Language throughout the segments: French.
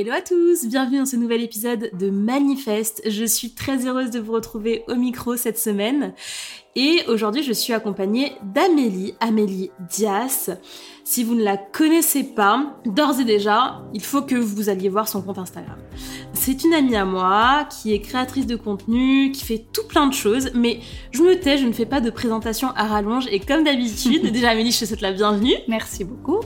Hello à tous, bienvenue dans ce nouvel épisode de Manifeste. Je suis très heureuse de vous retrouver au micro cette semaine. Et aujourd'hui, je suis accompagnée d'Amélie, Amélie Dias. Si vous ne la connaissez pas, d'ores et déjà, il faut que vous alliez voir son compte Instagram. C'est une amie à moi qui est créatrice de contenu, qui fait tout plein de choses, mais je me tais, je ne fais pas de présentation à rallonge et comme d'habitude, déjà Amélie, je te souhaite la bienvenue. Merci beaucoup.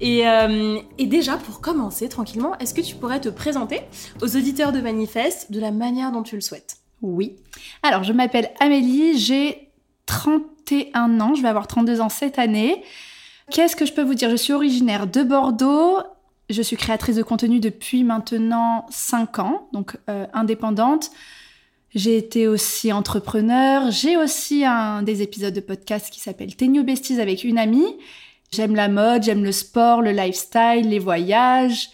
Et, euh, et déjà, pour commencer tranquillement, est-ce que tu pourrais te présenter aux auditeurs de Manifeste de la manière dont tu le souhaites? Oui. Alors, je m'appelle Amélie, j'ai 31 ans, je vais avoir 32 ans cette année. Qu'est-ce que je peux vous dire? Je suis originaire de Bordeaux. Je suis créatrice de contenu depuis maintenant 5 ans, donc euh, indépendante. J'ai été aussi entrepreneur. J'ai aussi un des épisodes de podcast qui s'appelle Tenio Besties avec une amie. J'aime la mode, j'aime le sport, le lifestyle, les voyages.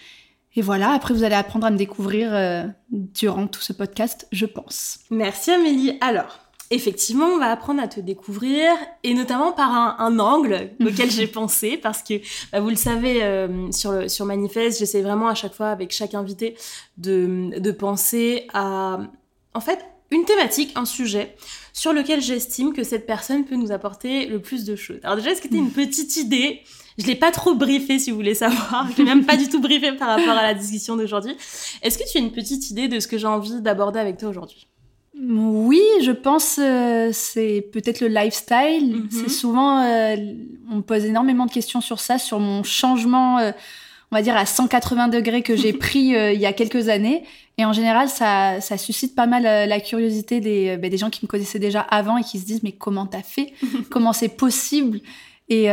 Et voilà, après vous allez apprendre à me découvrir euh, durant tout ce podcast, je pense. Merci Amélie. Alors, effectivement, on va apprendre à te découvrir, et notamment par un, angle auquel j'ai pensé, parce que bah, vous le savez, euh, sur, le, sur Manifeste, j'essaie vraiment à chaque fois, avec chaque invité, de, de penser à, en fait, une thématique, un sujet sur lequel j'estime que cette personne peut nous apporter le plus de choses. Alors déjà, est-ce que tu as une petite idée? Je l'ai pas trop briefé si vous voulez savoir. Je l'ai même pas du tout briefé par rapport à la discussion d'aujourd'hui. Est-ce que tu as une petite idée de ce que j'ai envie d'aborder avec toi aujourd'hui? Oui, je pense euh, c'est peut-être le lifestyle. Mhm. C'est souvent euh, on me pose énormément de questions sur ça, sur mon changement, euh, on va dire à 180 degrés que j'ai pris il y a quelques années. Et en général, ça, ça suscite pas mal la curiosité des, ben, des gens qui me connaissaient déjà avant et qui se disent mais comment t'as fait? Comment c'est possible? Et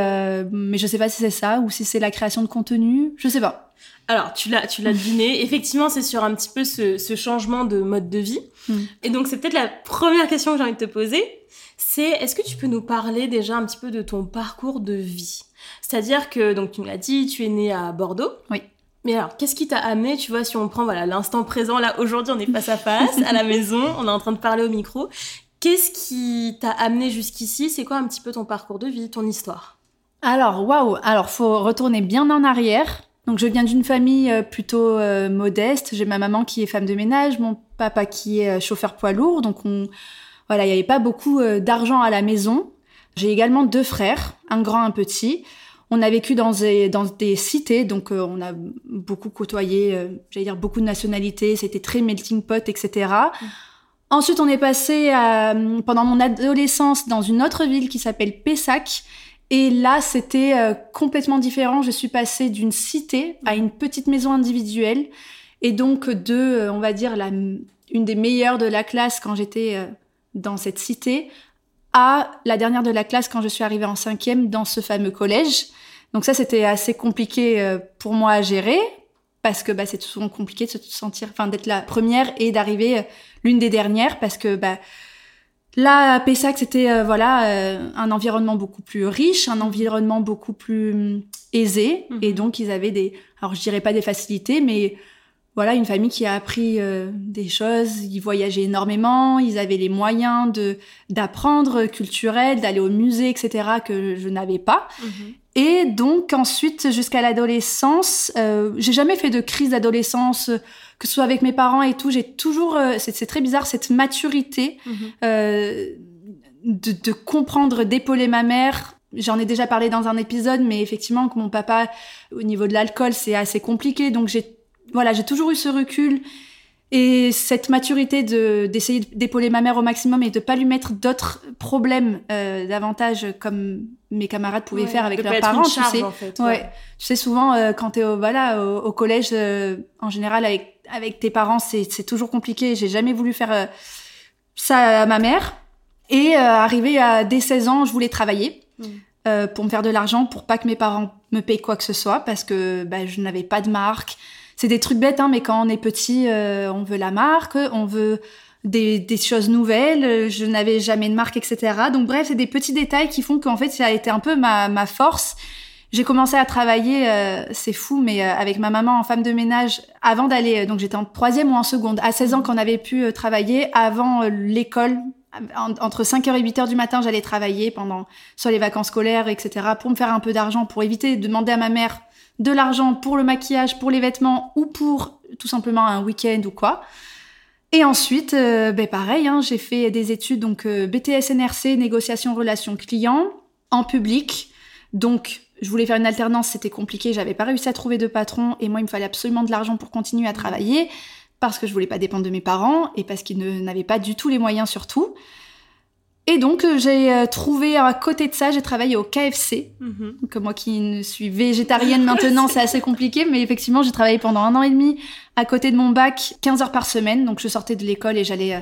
mais je sais pas si c'est ça ou si c'est la création de contenu. Je sais pas. Alors, tu l'as, tu l'as deviné. Effectivement, c'est sur un petit peu ce, ce changement de mode de vie. Hmm. Et donc, c'est peut-être la première question que j'ai envie de te poser. C'est, est-ce que tu peux nous parler déjà un petit peu de ton parcours de vie? C'est-à-dire que, donc, tu me l'as dit, tu es né à Bordeaux. Oui. Mais alors, qu'est-ce qui t'a amené, tu vois, si on prend, voilà, l'instant présent, là, aujourd'hui, on est face à face, à la maison, on est en train de parler au micro. Qu'est-ce qui t'a amené jusqu'ici? C'est quoi un petit peu ton parcours de vie, ton histoire? Alors, waouh Alors, faut retourner bien en arrière. Donc je viens d'une famille euh, plutôt euh, modeste. J'ai ma maman qui est femme de ménage, mon papa qui est euh, chauffeur poids lourd. Donc on, voilà, il n'y avait pas beaucoup d'argent à la maison. J'ai également deux frères, un grand, un petit. On a vécu dans des, dans des cités, donc on a beaucoup côtoyé, j'allais dire beaucoup de nationalités. C'était très melting pot, etc. Mmh. Ensuite, on est passé pendant mon adolescence dans une autre ville qui s'appelle Pessac et là, c'était euh, complètement différent. Je suis passée d'une cité à une petite maison individuelle. Et donc de, euh, on va dire, la, une des meilleures de la classe quand j'étais euh, dans cette cité, à la dernière de la classe quand je suis arrivée en cinquième dans ce fameux collège. Donc ça, c'était assez compliqué pour moi à gérer parce que bah, c'est souvent compliqué de se sentir, enfin d'être la première et d'arriver l'une des dernières parce que bah, Là, à Pessac, c'était euh, voilà euh, un environnement beaucoup plus riche, un environnement beaucoup plus hum, aisé, mhm. et donc ils avaient des, alors je dirais pas des facilités, mais voilà une famille qui a appris euh, des choses. Ils voyageaient énormément, ils avaient les moyens de d'apprendre culturel, d'aller au musée, etc. que je n'avais pas. Mhm. Et donc ensuite, jusqu'à l'adolescence, j'ai jamais fait de crise d'adolescence que ce soit avec mes parents et tout, j'ai toujours, euh, c'est très bizarre, cette maturité mhm. euh, de, de, comprendre, d'épauler ma mère. J'en ai déjà parlé dans un épisode, mais effectivement, que mon papa, au niveau de l'alcool, c'est assez compliqué. Donc j'ai, voilà, j'ai toujours eu ce recul et cette maturité de d'essayer d'épauler ma mère au maximum et de pas lui mettre d'autres problèmes euh, davantage comme mes camarades pouvaient faire avec leurs parents, tu sais. En fait, ouais. Tu sais souvent euh, quand tu es au voilà au, collège euh, en général avec avec tes parents, c'est c'est toujours compliqué. J'ai jamais voulu faire euh, ça à ma mère et arrivé à dès 16 ans, je voulais travailler. Mm. pour me faire de l'argent pour pas que mes parents me payent quoi que ce soit parce que bah, je n'avais pas de marque c'est des trucs bêtes, hein, mais quand on est petit, euh, on veut la marque, on veut des, des choses nouvelles. Je n'avais jamais de marque, etc. Donc bref, c'est des petits détails qui font qu'en fait, ça a été un peu ma, ma force. J'ai commencé à travailler, euh, c'est fou, mais euh, avec ma maman en femme de ménage avant d'aller. donc j'étais en troisième ou en seconde. À 16 ans, qu'on avait pu travailler avant l'école. entre 5h et 8h du matin, j'allais travailler pendant sur les vacances scolaires, etc. pour me faire un peu d'argent, pour éviter de demander à ma mère de l'argent pour le maquillage, pour les vêtements ou pour tout simplement un week-end ou quoi. Et ensuite, euh, ben pareil, hein, j'ai fait des études donc euh, BTS NRC, négociation relations clients en public. Donc, je voulais faire une alternance, c'était compliqué, j'avais pas réussi à trouver de patron et moi, il me fallait absolument de l'argent pour continuer à travailler parce que je voulais pas dépendre de mes parents et parce qu'ils n'avaient pas du tout les moyens surtout. Et donc, euh, j'ai euh, trouvé à côté de ça, j'ai travaillé au KFC. Mhm. Donc, moi qui ne suis végétarienne maintenant, c'est assez compliqué, mais effectivement, j'ai travaillé pendant un an et demi à côté de mon bac, 15 heures par semaine. Donc, je sortais de l'école et j'allais euh,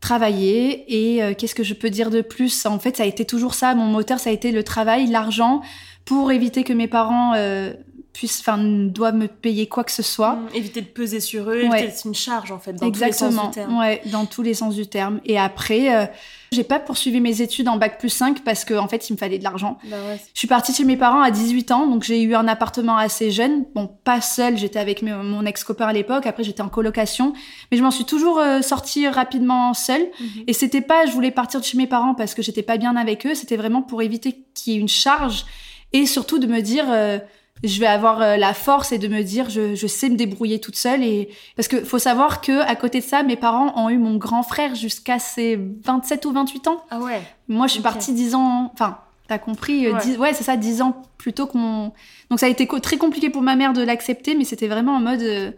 travailler. Et euh, qu'est-ce que je peux dire de plus? En fait, ça a été toujours ça. Mon moteur, ça a été le travail, l'argent, pour éviter que mes parents euh, puissent, enfin, doivent me payer quoi que ce soit. Mm, Éviter de peser sur eux, Ouais. d'être une charge en fait, dans Exactement, tous les sens du terme. ouais, dans tous les sens du terme. Et après, euh, j'ai pas poursuivi mes études en bac plus 5 parce qu'en en fait, il me fallait de l'argent. Bah ouais, Je suis partie chez mes parents à 18 ans, donc j'ai eu un appartement assez jeune. Bon, pas seule, j'étais avec mes- mon ex-copain à l'époque, après j'étais en colocation, mais je m'en suis toujours euh, sortie rapidement seule. Mhm. Et c'était pas, je voulais partir de chez mes parents parce que j'étais pas bien avec eux, c'était vraiment pour éviter qu'il y ait une charge et surtout de me dire, euh, je vais avoir euh, la force et de me dire, je, je sais me débrouiller toute seule. Et parce que faut savoir que à côté de ça, mes parents ont eu mon grand frère jusqu'à ses 27 ou 28 ans. Ah ouais. Moi, je suis partie 10 ans, enfin, t'as compris, euh, Ouais. 10 ouais, c'est ça, 10 ans plus tôt que mon. Donc ça a été co- très compliqué pour ma mère de l'accepter, mais c'était vraiment en mode. euh,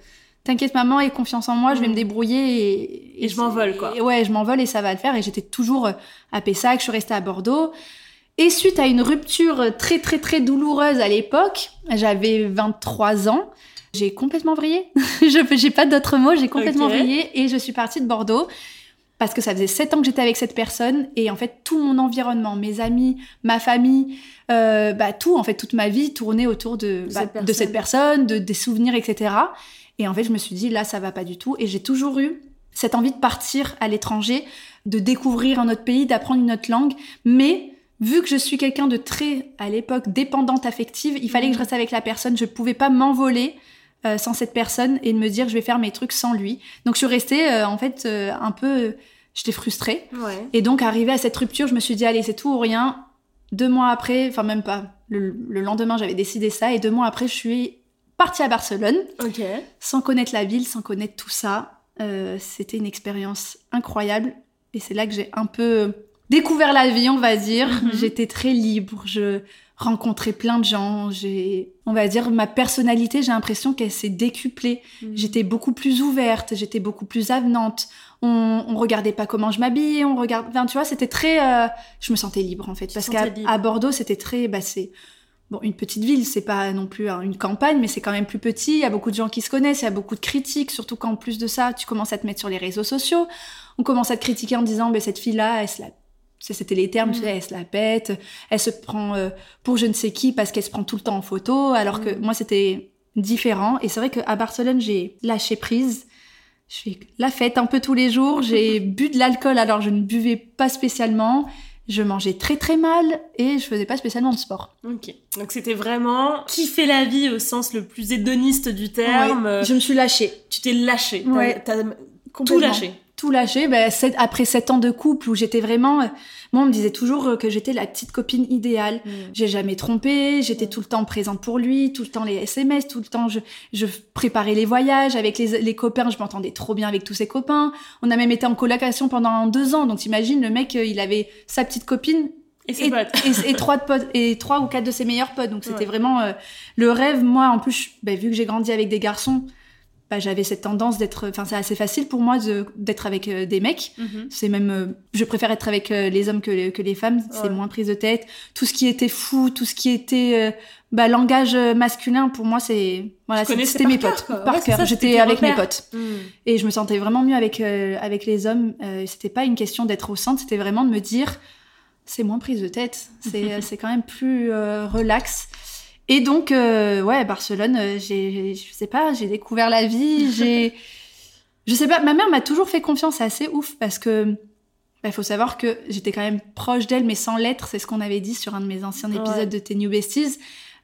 T'inquiète maman, aie confiance en moi, je vais Mm. me débrouiller et, Et je m'envole, quoi. et ouais, je m'envole et ça va le faire. Et j'étais toujours euh, à Pessac, je suis restée à Bordeaux. Et suite à une rupture très très très douloureuse à l'époque, j'avais 23 ans, j'ai complètement vrillé. je j'ai pas d'autres mots, j'ai complètement Ok. vrillé et je suis partie de Bordeaux parce que ça faisait 7 ans que j'étais avec cette personne et en fait tout mon environnement, mes amis, ma famille, euh, bah tout en fait toute ma vie tournait autour de, bah, cette de cette personne, de des souvenirs etc. Et en fait je me suis dit là ça va pas du tout et j'ai toujours eu cette envie de partir à l'étranger, de découvrir un autre pays, d'apprendre une autre langue, mais vu que je suis quelqu'un de très à l'époque dépendante affective, il fallait que je reste avec la personne, je pouvais pas m'envoler euh, sans cette personne et de me dire je vais faire mes trucs sans lui. Donc je suis restée euh, en fait euh, un peu j'étais frustrée Ouais. et donc, arrivé à cette rupture, je me suis dit, allez, c'est tout ou rien. Deux mois après, enfin même pas, le, le lendemain, j'avais décidé ça. Et deux mois après, je suis partie à Barcelone, sans connaître la ville, sans connaître tout ça. Euh, C'était une expérience incroyable. Et c'est là que j'ai un peu découvert la vie, on va dire. Mhm. J'étais très libre. Je rencontrais plein de gens. J'ai, on va dire, ma personnalité, j'ai l'impression qu'elle s'est décuplée. Mm. J'étais beaucoup plus ouverte, j'étais beaucoup plus avenante. On, on regardait pas comment je m'habillais, on regarde. Enfin, tu vois, c'était très. euh, Je me sentais libre en fait, parce qu'à Bordeaux, c'était très. Bah, c'est bon une petite ville, c'est pas non plus hein, une campagne, mais c'est quand même plus petit. Il y a beaucoup de gens qui se connaissent, il y a beaucoup de critiques, surtout qu'en plus de ça, tu commences à te mettre sur les réseaux sociaux. On commence à te critiquer en disant, bah, cette fille-là, elle se la c'était les termes, tu Mm. sais, elle se la pète, elle se prend euh, pour je ne sais qui parce qu'elle se prend tout le temps en photo, alors que Mm. moi c'était différent. Et c'est vrai qu'à Barcelone, j'ai lâché prise. Je fais la fête un peu tous les jours. J'ai bu de l'alcool alors je ne buvais pas spécialement. Je mangeais très très mal et je faisais pas spécialement de sport. Ok. Donc c'était vraiment kiffer la vie au sens le plus hédoniste du terme? Ouais, je me suis lâchée. Tu t'es lâché. T'as- Ouais. T'as tout lâché. Tout lâché. Ben, sept- après sept ans de couple où j'étais vraiment, euh, moi on me disait toujours euh, que j'étais la petite copine idéale. Mm. J'ai jamais trompé, j'étais tout le temps présente pour lui, tout le temps les SMS, tout le temps je, je préparais les voyages avec les, les copains, je m'entendais trop bien avec tous ses copains. On a même été en colocation pendant deux ans, donc t'imagines le mec, euh, il avait sa petite copine Et et, potes. et- et trois de potes et trois ou quatre de ses meilleurs potes, donc c'était Ouais. vraiment euh, le rêve. Moi en plus, je- ben, vu que j'ai grandi avec des garçons, bah, j'avais cette tendance d'être, enfin c'est assez facile pour moi de- d'être avec euh, des mecs. Mhm. C'est même, euh, je préfère être avec euh, les hommes que, les- que les femmes. C'est Ouais. moins prise de tête. Tout ce qui était fou, tout ce qui était bah, langage masculin, pour moi, c'est voilà, c'était mes potes. quoi. Par Ouais, cœur. J'étais avec mes potes Mm. et je me sentais vraiment mieux avec avec les hommes. C'était pas une question d'être au centre, c'était vraiment de me dire, c'est moins prise de tête. C'est c'est quand même plus relax. Et donc, euh, ouais, Barcelone, euh, j'ai, je sais pas, j'ai découvert la vie, j'ai, je sais pas, ma mère m'a toujours fait confiance, c'est assez ouf parce que, il faut savoir que j'étais quand même proche d'elle, mais sans l'être, c'est ce qu'on avait dit sur un de mes anciens épisodes Ouais. de Tes New Besties.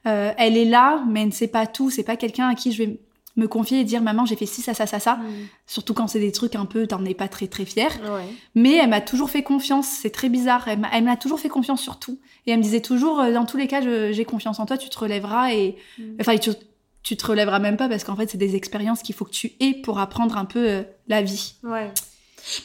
Euh, elle est là, mais elle ne sait pas tout, c'est pas quelqu'un à qui je vais me confier et dire, maman, j'ai fait ci, ça, ça, ça, ça. Mm. Surtout quand c'est des trucs un peu, t'en es pas très très fière. Ouais. Mais elle m'a toujours fait confiance, c'est très bizarre. Elle m'a toujours fait confiance sur tout. Et elle me disait toujours, euh, dans tous les cas, j'ai confiance en toi, tu te relèveras et Mm. enfin tu, tu te relèveras même pas parce qu'en fait, c'est des expériences qu'il faut que tu aies pour apprendre un peu euh, la vie. Ouais.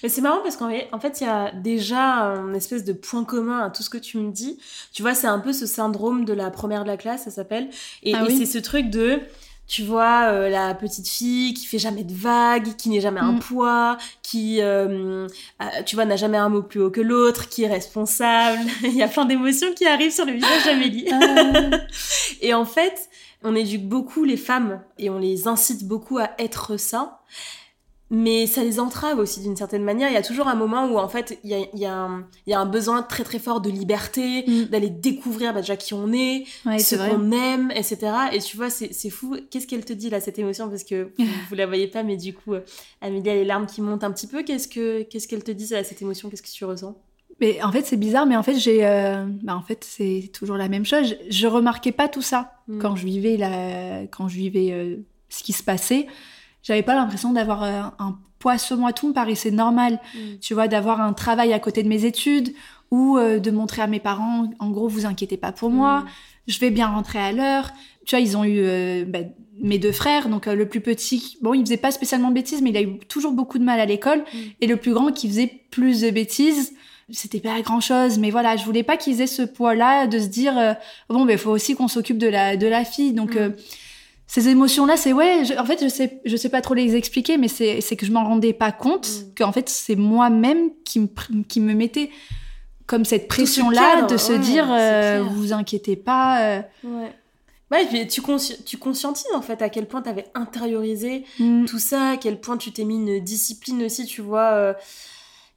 Mais c'est marrant parce qu'en en fait, il y a déjà un espèce de point commun à tout ce que tu me dis. Tu vois, c'est un peu ce syndrome de la première de la classe, ça s'appelle. Et, Ah et c'est ce truc de, tu vois, euh, la petite fille qui fait jamais de vagues, qui n'est jamais un Mm. poids, qui, euh, euh, tu vois, n'a jamais un mot plus haut que l'autre, qui est responsable. il y a plein d'émotions qui arrivent sur le visage d'Amélie. Euh, Et en fait, on éduque beaucoup les femmes et on les incite beaucoup à être ça. Mais ça les entrave aussi d'une certaine manière. Il y a toujours un moment où en fait il y a, il y a un, il y a un besoin très très fort de liberté, Mm. d'aller découvrir bah, déjà qui on est, ouais, ce qu'on aime, etc. Et tu vois, c'est fou. Qu'est-ce qu'elle te dit là, cette émotion? Parce que vous, vous la voyez pas, mais du coup, euh, Amélie a les larmes qui montent un petit peu. Qu'est-ce que qu'est-ce qu'elle te dit là, cette émotion? Qu'est-ce que tu ressens? Mais en fait, c'est bizarre, mais en fait, j'ai, euh, bah, en fait, c'est toujours la même chose. Je, je remarquais pas tout ça Mm. quand je vivais la, quand je vivais euh, ce qui se passait. J'avais pas l'impression d'avoir euh, un poids sur moi. Tout me paraissait normal. Mm. Tu vois, d'avoir un travail à côté de mes études ou euh, de montrer à mes parents, en gros, vous inquiétez pas pour moi. Mm. Je vais bien rentrer à l'heure. Tu vois, ils ont eu euh, bah, mes deux frères. Donc euh, le plus petit, bon, il faisait pas spécialement de bêtises, mais il a eu toujours beaucoup de mal à l'école. Mm. Et le plus grand qui faisait plus de bêtises, c'était pas grand chose. Mais voilà, je voulais pas qu'ils aient ce poids-là de se dire bon, ben faut aussi qu'on s'occupe de la de la fille. Donc ces émotions-là, c'est ouais. je- en fait, je sais, je sais pas trop les expliquer, mais c'est c'est que je m'en rendais pas compte Mm. qu'en fait c'est moi-même qui me qui me mettait comme cette ce pression-là de se ouais, dire euh, vous inquiétez pas. euh, Ouais. Ouais, et puis tu, consci- tu conscientises en fait à quel point tu avais intériorisé mm, tout ça, à quel point tu t'es mis une discipline aussi, tu vois, euh,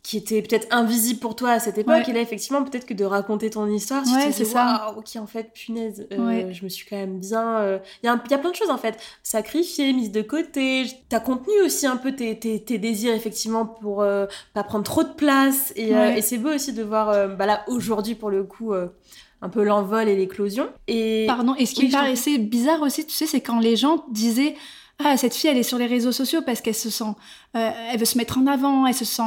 qui était peut-être invisible pour toi à cette époque. Ouais. Et là, effectivement, peut-être que de raconter ton histoire, tu Ouais, te c'est dis, waouh, ok, en fait, punaise, euh, Ouais. je me suis quand même bien. euh, Il y, a y plein de choses en fait, sacrifiées, mises de côté. T'as contenu aussi un peu tes, tes, tes désirs, effectivement, pour euh, pas prendre trop de place. Et, euh, et c'est beau aussi de voir, bah là, aujourd'hui, pour le coup, un peu l'envol et l'éclosion. Et. Pardon. Et ce qui Oui, me paraissait bizarre aussi, tu sais, c'est quand les gens disaient ah cette fille elle est sur les réseaux sociaux parce qu'elle se sent, euh, elle veut se mettre en avant, elle se sent,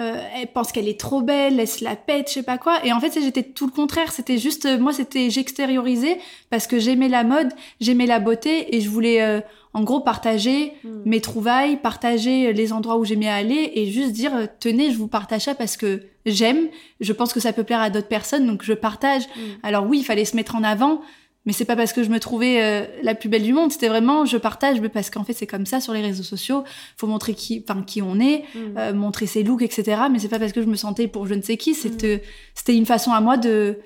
euh, elle pense qu'elle est trop belle, elle se la pète, je sais pas quoi. Et en fait, j'étais tout le contraire. C'était juste, euh, moi, c'était j'extériorisais parce que j'aimais la mode, j'aimais la beauté et je voulais, euh, en gros, partager Hmm. mes trouvailles, partager les endroits où j'aimais aller et juste dire euh, tenez, je vous partage ça parce que j'aime, je pense que ça peut plaire à d'autres personnes donc je partage. Mm. Alors oui, il fallait se mettre en avant, mais c'est pas parce que je me trouvais euh, la plus belle du monde, c'était vraiment je partage mais parce qu'en fait c'est comme ça sur les réseaux sociaux, faut montrer qui enfin qui on est, Mm. euh, montrer ses looks etc. mais c'est pas parce que je me sentais pour je ne sais qui, c'était c'était une façon à moi de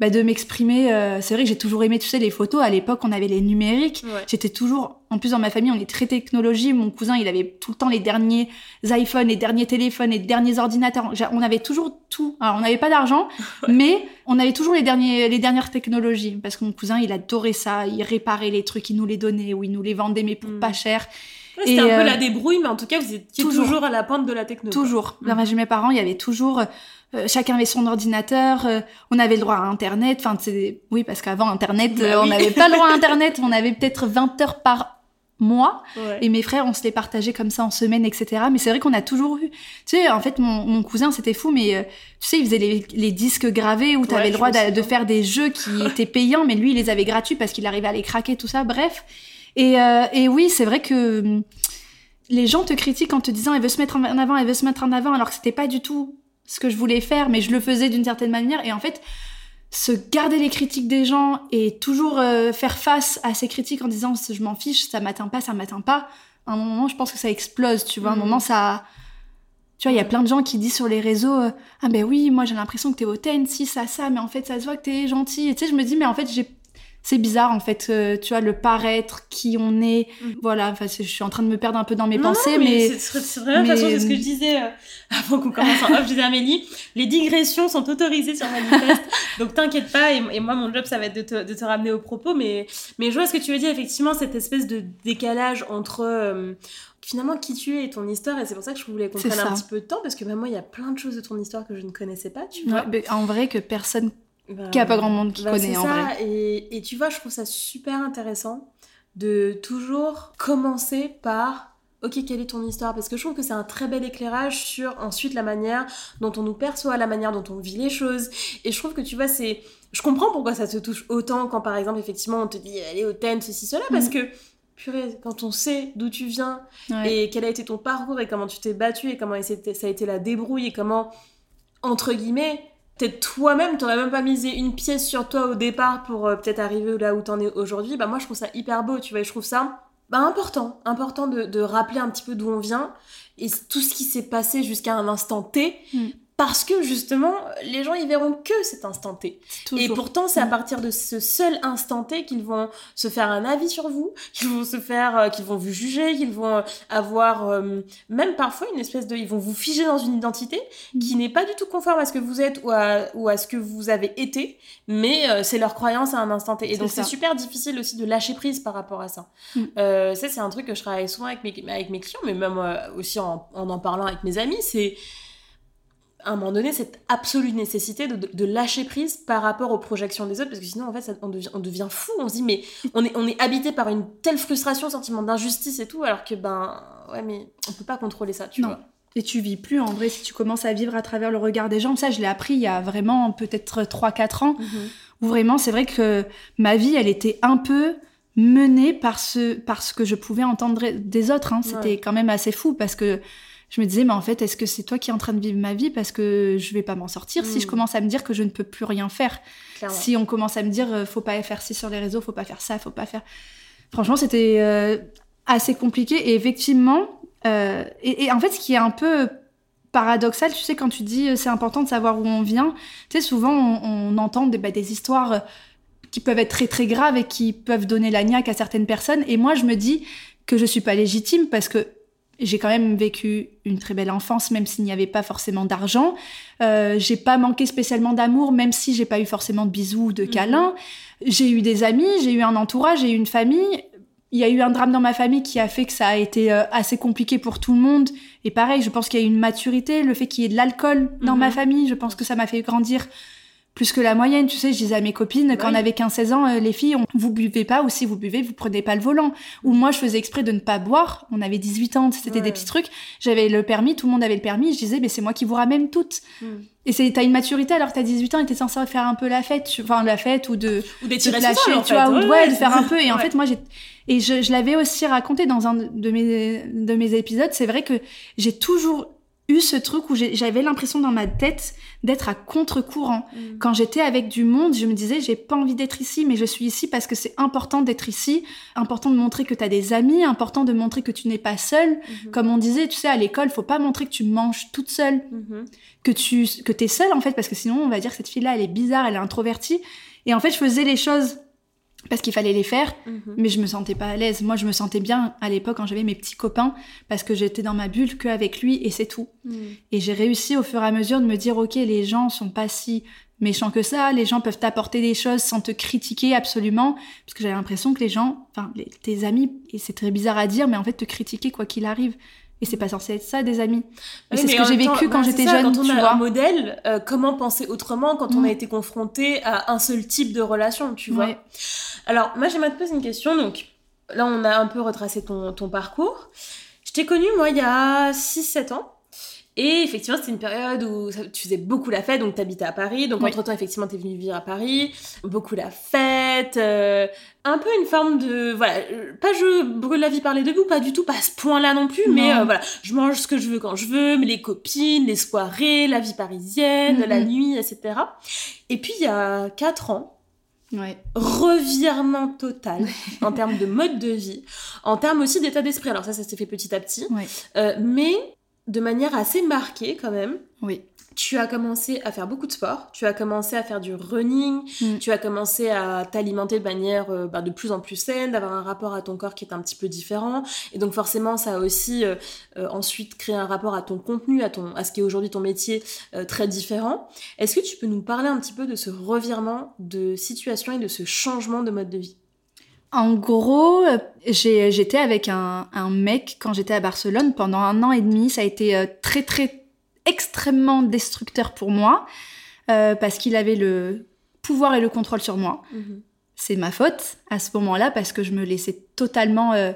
bah, de m'exprimer euh, c'est vrai que j'ai toujours aimé tu sais les photos à l'époque on avait les numériques Ouais. J'étais toujours, en plus dans ma famille, on est très technologie. Mon cousin, il avait tout le temps les derniers iPhones, les derniers téléphones, les derniers ordinateurs. On avait toujours tout. Alors, on n'avait pas d'argent, mais on avait toujours les, derniers, les dernières technologies. Parce que mon cousin, il adorait ça. Il réparait les trucs, il nous les donnait ou il nous les vendait, mais pour Mm. pas cher. Ouais, C'était un peu euh, la débrouille, mais en tout cas, vous étiez toujours. toujours, à la pointe de la techno. quoi. Toujours. Mm. Dans mes parents, il y avait toujours. Euh, chacun avait son ordinateur, euh, on avait le droit à Internet. Enfin, c'est oui, parce qu'avant Internet, Bah euh, on n'avait pas le droit à Internet. On avait peut-être 20 heures par mois. Ouais. Et mes frères, on se les partageait comme ça en semaine, etc. Mais c'est vrai qu'on a toujours eu. Tu sais, en fait, mon, mon cousin, c'était fou, mais tu sais, il faisait les, les disques gravés où tu avais Ouais, le droit de faire des jeux qui étaient payants, mais lui, il les avait gratuits parce qu'il arrivait à les craquer, tout ça. Bref. Et, et oui, c'est vrai que hum, les gens te critiquent en te disant elle veut se mettre en avant, elle veut se mettre en avant, alors que c'était pas du tout ce que je voulais faire, mais je le faisais d'une certaine manière. Et en fait, se garder les critiques des gens et toujours euh, faire face à ces critiques en disant je m'en fiche, ça m'atteint pas, ça m'atteint pas. À un moment, je pense que ça explose, tu vois. À un Mhm. moment, ça. Tu vois, il y a plein de gens qui disent sur les réseaux euh, Ah ben oui, moi j'ai l'impression que t'es hautaine, si, ça, ça, mais en fait, ça se voit que t'es gentil. Et tu sais, je me dis, mais en fait, j'ai. C'est bizarre, en fait, euh, tu vois, le paraître, qui on est. Mhm. Voilà, enfin, je suis en train de me perdre un peu dans mes Non, pensées, non, mais. c'est- vraiment toute façon, mais- c'est ce que je disais euh, avant qu'on commence en off. Je disais à Amélie, les digressions sont autorisées sur Manifeste, donc t'inquiète pas. Et, et moi, mon job, ça va être de te, de te ramener au propos. Mais, mais je vois ce que tu veux dire, effectivement, cette espèce de décalage entre euh, finalement qui tu es et ton histoire. Et c'est pour ça que je voulais qu'on prenne un petit peu de temps, parce que même moi, il y a plein de choses de ton histoire que je ne connaissais pas, tu vois. Ouais, mais en vrai, que personne. Bah, Qu'il y a pas grand monde qui bah, connaît, en ça. vrai. Et, et tu vois, je trouve ça super intéressant de toujours commencer par ok quelle est ton histoire? Parce que je trouve que c'est un très bel éclairage sur ensuite la manière dont on nous perçoit la manière dont on vit les choses et je trouve que tu vois c'est je comprends pourquoi ça te touche autant quand par exemple effectivement on te dit elle est hautaine ceci cela parce Mhm. que purée, quand on sait d'où tu viens Ouais. et quel a été ton parcours et comment tu t'es battu et comment ça a été la débrouille et comment, entre guillemets, peut-être toi-même, t'aurais même pas misé une pièce sur toi au départ pour euh, peut-être arriver là où t'en es aujourd'hui, bah moi je trouve ça hyper beau, tu vois, et je trouve ça bah, important, important de, rappeler un petit peu d'où on vient et tout ce qui s'est passé jusqu'à un instant T. Mm. Parce que justement, les gens ils verront que cet instant T. Et pourtant, c'est à Mm. partir de ce seul instant T qu'ils vont se faire un avis sur vous, qu'ils vont se faire, euh, qu'ils vont vous juger, qu'ils vont euh, avoir euh, même parfois une espèce de, ils vont vous figer dans une identité qui n'est pas du tout conforme à ce que vous êtes ou à, ou à ce que vous avez été, mais euh, c'est leur croyance à un instant T. Et donc c'est super difficile aussi de lâcher prise par rapport à ça. Mm. Ça c'est un truc que je travaille souvent avec mes, avec mes clients, mais même aussi en, en en parlant avec mes amis, c'est à un moment donné cette absolue nécessité de, de- de lâcher prise par rapport aux projections des autres parce que sinon en fait ça- on, devient, on devient fou on se dit mais on est, on est habité par une telle frustration sentiment d'injustice et tout alors que ben ouais mais on peut pas contrôler ça tu Non. vois Et tu vis plus en vrai si tu commences à vivre à travers le regard des gens. Ça, je l'ai appris il y a vraiment peut-être 3-4 ans. Où vraiment, c'est vrai que ma vie, elle était un peu menée par ce, par ce que je pouvais entendre des autres. hein. C'était Ouais. quand même assez fou parce que je me disais, mais en fait, est-ce que c'est toi qui es en train de vivre ma vie parce que je vais pas m'en sortir si Mm. je commence à me dire que je ne peux plus rien faire? Clairement Si on commence à me dire, euh, faut pas faire ci sur les réseaux, faut pas faire ça, faut pas faire. Franchement, c'était euh, assez compliqué. Et effectivement, euh, et, et en fait, ce qui est un peu paradoxal, tu sais, quand tu dis euh, c'est important de savoir où on vient, tu sais, souvent on, on entend des, bah, des histoires euh, qui peuvent être très très graves et qui peuvent donner la niaque à certaines personnes. Et moi, je me dis que je suis pas légitime parce que j'ai quand même vécu une très belle enfance, même s'il n'y avait pas forcément d'argent. Euh, j'ai pas manqué spécialement d'amour, même si j'ai pas eu forcément de bisous, ou de Mhm. câlins. J'ai eu des amis, j'ai eu un entourage, j'ai eu une famille. Il y a eu un drame dans ma famille qui a fait que ça a été euh, assez compliqué pour tout le monde. Et pareil, je pense qu'il y a eu une maturité, le fait qu'il y ait de l'alcool dans Mhm. ma famille, je pense que ça m'a fait grandir plus que la moyenne. Tu sais, je disais à mes copines, quand Oui. on avait 15-16 ans, euh, les filles, on, vous buvez pas, ou si vous buvez, vous prenez pas le volant. Ou moi, je faisais exprès de ne pas boire. On avait 18 ans, c'était Ouais. des petits trucs. J'avais le permis, tout le monde avait le permis. Je disais, mais c'est moi qui vous ramène toutes. Mm. Et c'est, t'as une maturité alors que t'as 18 ans et t'es censé faire un peu la fête, tu- enfin la fête ou de, ou de te lâcher, tu fait. vois, ou de, ouais, de faire un peu. Et en fait, moi, j'ai, et je, je l'avais aussi raconté dans un de mes, de mes épisodes. C'est vrai que j'ai toujours eu ce truc où j'avais l'impression dans ma tête d'être à contre-courant. Mm. Quand j'étais avec du monde, je me disais, j'ai pas envie d'être ici, mais je suis ici parce que c'est important d'être ici, important de montrer que tu as des amis, important de montrer que tu n'es pas seule. Mhm. Comme on disait, tu sais, à l'école, faut pas montrer que tu manges toute seule, Mhm. que tu que es seule en fait, parce que sinon on va dire cette fille-là, elle est bizarre, elle est introvertie. Et en fait, je faisais les choses parce qu'il fallait les faire, Mhm. mais je me sentais pas à l'aise. Moi, je me sentais bien à l'époque quand j'avais mes petits copains, parce que j'étais dans ma bulle qu'avec lui, et c'est tout. Mhm. Et j'ai réussi au fur et à mesure de me dire, ok, les gens sont pas si méchants que ça, les gens peuvent t'apporter des choses sans te critiquer absolument, parce que j'avais l'impression que les gens, enfin, tes amis, et c'est très bizarre à dire, mais en fait, te critiquer quoi qu'il arrive. Et c'est pas censé être ça, des amis. Oui, c'est mais ce que j'ai temps, vécu quand voilà, j'étais jeune, Quand on tu a vois. un modèle, euh, comment penser autrement quand on Mm. a été confronté à un seul type de relation, tu vois Ouais. Alors, moi, j'aimerais te poser une question. Donc, là, on a un peu retracé ton, ton parcours. Je t'ai connue, moi, il y a 6-7 ans. Et effectivement, c'était une période où ça- tu faisais beaucoup la fête, donc tu habitais à Paris. Donc, Oui. entre-temps, effectivement, tu es venue vivre à Paris. Beaucoup la fête. euh, un peu une forme de. Voilà, euh, pas je brûle la vie par les deux bouts, pas du tout, pas à ce point-là non plus. Mais euh, voilà, je mange ce que je veux quand je veux, mais les copines, les soirées, la vie parisienne, la nuit, etc. Et puis, il y a 4 ans, Ouais. revirement total en termes de mode de vie, en termes aussi d'état d'esprit. Alors ça, ça s'est fait petit à petit, Ouais. Euh, mais de manière assez marquée quand même. Oui. Tu as commencé à faire beaucoup de sport, tu as commencé à faire du running, Mm. tu as commencé à t'alimenter de manière euh, bah, de plus en plus saine, d'avoir un rapport à ton corps qui est un petit peu différent. Et donc forcément, ça a aussi euh, euh, ensuite créé un rapport à ton contenu, à, ton, à ce qui est aujourd'hui ton métier très différent. Est-ce que tu peux nous parler un petit peu de ce revirement de situation et de ce changement de mode de vie? En gros, euh, j'étais avec un, un mec quand j'étais à Barcelone pendant un an et demi. Ça a été euh, très, très, extrêmement destructeur pour moi euh, parce qu'il avait le pouvoir et le contrôle sur moi. C'est ma faute à ce moment-là parce que je me laissais totalement. euh,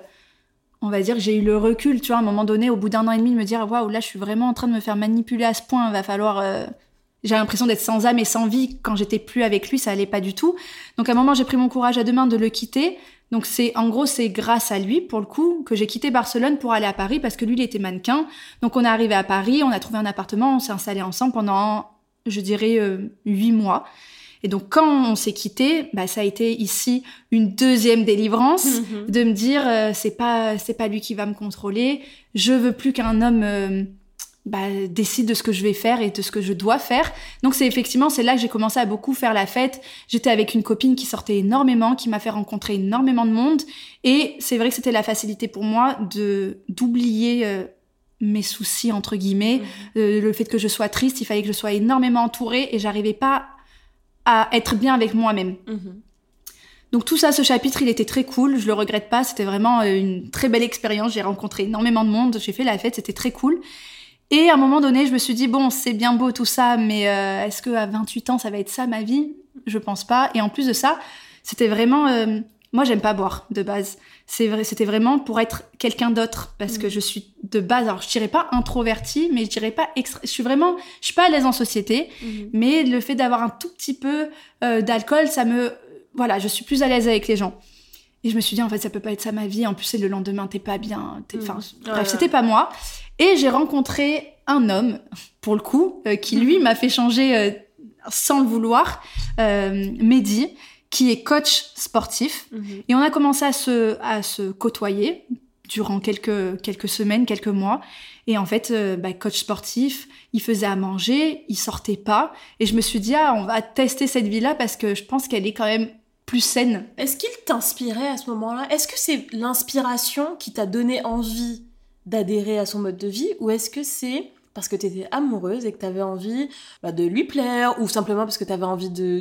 on va dire, j'ai eu le recul, tu vois, à un moment donné, au bout d'un an et demi, de me dire, waouh, là, je suis vraiment en train de me faire manipuler à ce point, va falloir. euh, J'ai l'impression d'être sans âme et sans vie. Quand j'étais plus avec lui, ça allait pas du tout. Donc, à un moment, j'ai pris mon courage à deux mains de le quitter, Donc c'est en gros c'est grâce à lui pour le coup que j'ai quitté Barcelone pour aller à Paris parce que lui il était mannequin. Donc on est arrivé à Paris, on a trouvé un appartement, on s'est installé ensemble pendant je dirais huit mois. Et donc quand on s'est quitté, bah, ça a été ici une deuxième délivrance mhm. de me dire euh, c'est pas c'est pas lui qui va me contrôler. Je veux plus qu'un homme euh, bah, décide de ce que je vais faire et de ce que je dois faire. Donc c'est effectivement c'est là que j'ai commencé à beaucoup faire la fête. J'étais avec une copine qui sortait énormément, qui m'a fait rencontrer énormément de monde. Et c'est vrai que c'était la facilité pour moi de d'oublier euh, mes soucis entre guillemets, mhm. le fait que je sois triste, il fallait que je sois énormément entourée et j'arrivais pas à être bien avec moi-même. Mhm. Donc tout ça, ce chapitre, il était très cool. Je le regrette pas. C'était vraiment euh, une très belle expérience. J'ai rencontré énormément de monde. J'ai fait la fête. C'était très cool. Et à un moment donné, je me suis dit bon, c'est bien beau tout ça, mais euh, est-ce que à 28 ans, ça va être ça ma vie? Je pense pas. Et en plus de ça, c'était vraiment euh, moi, j'aime pas boire de base. C'est vrai, c'était vraiment pour être quelqu'un d'autre parce que mm. je suis de base. Alors, je dirais pas introvertie, mais je dirais pas extra. Je suis vraiment, je suis pas à l'aise en société, mm. mais le fait d'avoir un tout petit peu euh, d'alcool, ça me, voilà, je suis plus à l'aise avec les gens. Et je me suis dit en fait, ça peut pas être ça ma vie. En plus, c'est le lendemain, t'es pas bien. Mm. Enfin, bref, c'était pas moi. Et j'ai rencontré un homme, pour le coup, euh, qui lui m'a fait changer euh, sans le vouloir, Mehdi qui est coach sportif. Mhm. Et on a commencé à se, à se côtoyer durant quelques, quelques semaines, quelques mois. Et en fait, euh, bah, coach sportif, il faisait à manger, il sortait pas. Et je me suis dit, ah, on va tester cette vie-là parce que je pense qu'elle est quand même plus saine. Est-ce qu'il t'inspirait à ce moment-là? Est-ce que c'est l'inspiration qui t'a donné envie d'adhérer à son mode de vie ou est-ce que c'est parce que tu étais amoureuse et que tu avais envie bah, de lui plaire ou simplement parce que tu avais envie de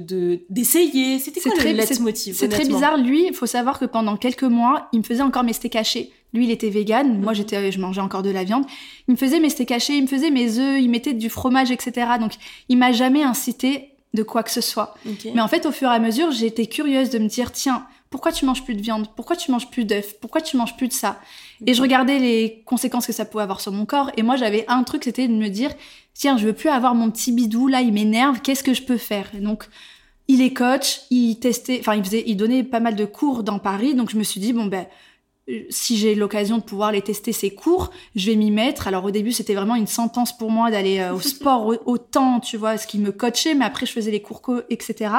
d'essayer? C'était quoi très, le motif C'est très bizarre. Lui, il faut savoir que pendant quelques mois, il me faisait encore mes steaks hachés. Lui, il était vegan. Moi, mhm. j'étais, je mangeais encore de la viande. Il me faisait mes steaks hachés, il me faisait mes œufs, il mettait du fromage, etc. Donc, il m'a jamais incité de quoi que ce soit. Mais en fait, au fur et à mesure, j'étais curieuse de me dire, tiens, pourquoi tu manges plus de viande? Pourquoi tu manges plus d'œufs? Pourquoi tu manges plus de ça? Et je regardais les conséquences que ça pouvait avoir sur mon corps. Et moi, j'avais un truc, c'était de me dire, tiens, je veux plus avoir mon petit bidou là, il m'énerve. Qu'est-ce que je peux faire? Et Donc, il est coach, il testait, enfin, il faisait, il donnait pas mal de cours dans Paris. Donc, je me suis dit, bon ben, si j'ai l'occasion de pouvoir les tester ces cours, je vais m'y mettre. Alors au début, c'était vraiment une sentence pour moi d'aller euh, au sport autant, tu vois, ce qui me coachait, mais après je faisais les cours, etc.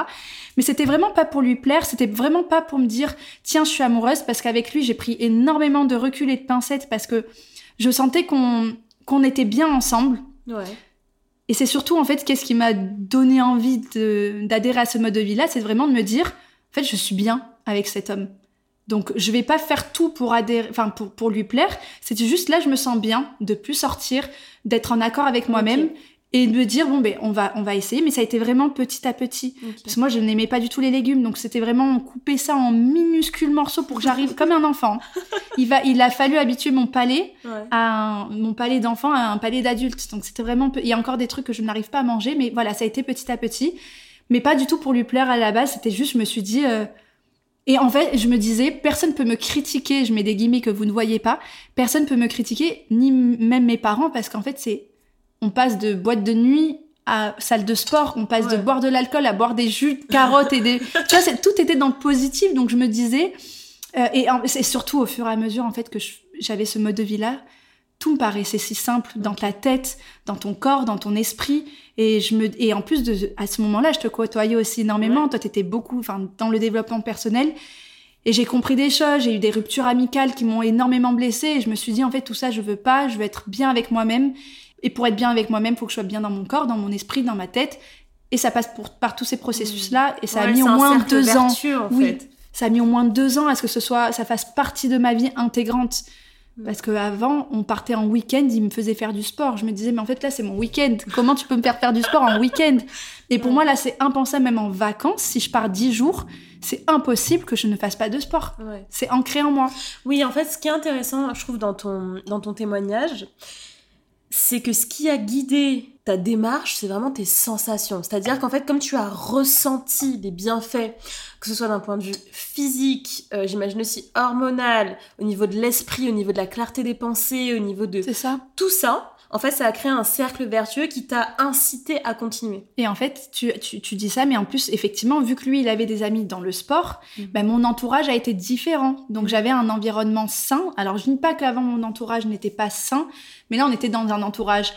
Mais c'était vraiment pas pour lui plaire, c'était vraiment pas pour me dire, tiens, je suis amoureuse, parce qu'avec lui, j'ai pris énormément de recul et de pincettes parce que je sentais qu'on qu'on était bien ensemble. Ouais. Et c'est surtout, en fait, qu'est-ce qui m'a donné envie d'adhérer à ce mode de vie-là, c'est vraiment de me dire, en fait, je suis bien avec cet homme. Donc je vais pas faire tout pour adhérer, enfin pour, pour lui plaire. C'est juste là je me sens bien de plus sortir, d'être en accord avec moi-même et de me dire bon ben on va on va essayer. Mais ça a été vraiment petit à petit parce que moi je n'aimais pas du tout les légumes donc c'était vraiment couper ça en minuscules morceaux pour que j'arrive comme un enfant. Il va il a fallu habituer mon palais à mon palais d'enfant à un palais d'adulte. Donc c'était vraiment il y a encore des trucs que je n'arrive pas à manger mais voilà ça a été petit à petit. Mais pas du tout pour lui plaire à la base. C'était juste je me suis dit euh, et en fait, je me disais, personne peut me critiquer, je mets des guillemets que vous ne voyez pas, personne peut me critiquer, ni même mes parents, parce qu'en fait, c'est, on passe de boîte de nuit à salle de sport, on passe de boire de l'alcool à boire des jus de carottes et des, tu vois, tout était dans le positif, donc je me disais, euh, et c'est surtout au fur et à mesure, en fait, que j'avais ce mode de vie-là, tout me paraissait si simple dans ta tête, dans ton corps, dans ton esprit. Et je me, et en plus de, à ce moment-là, je te côtoyais aussi énormément. Toi, t'étais beaucoup, enfin, dans le développement personnel. Et j'ai compris des choses, j'ai eu des ruptures amicales qui m'ont énormément blessée. Et je me suis dit, en fait, tout ça, je veux pas, je veux être bien avec moi-même. Et pour être bien avec moi-même, faut que je sois bien dans mon corps, dans mon esprit, dans ma tête. Et ça passe pour, par tous ces processus-là. Et ça a mis au moins deux ans. En oui, ça a mis au moins deux ans à ce que ce soit, ça fasse partie de ma vie intégrante. Parce qu'avant, on partait en week-end, il me faisait faire du sport. Je me disais, mais en fait, là, c'est mon week-end. Comment tu peux me faire faire du sport en week-end? Et pour moi, là, c'est impensable, même en vacances. Si je pars dix jours, c'est impossible que je ne fasse pas de sport. C'est ancré en moi. Oui, en fait, ce qui est intéressant, je trouve, dans ton, dans ton témoignage, c'est que ce qui a guidé ta démarche, c'est vraiment tes sensations. C'est-à-dire qu'en fait, comme tu as ressenti des bienfaits, que ce soit d'un point de vue physique, euh, j'imagine aussi hormonal, au niveau de l'esprit, au niveau de la clarté des pensées, au niveau de ça. tout ça, en fait, ça a créé un cercle vertueux qui t'a incité à continuer. Et en fait, tu, tu, dis ça, mais en plus, effectivement, vu que lui, il avait des amis dans le sport, mm. ben, mon entourage a été différent. Donc, j'avais un environnement sain. Alors, je ne dis pas qu'avant, mon entourage n'était pas sain, mais là, on était dans un entourage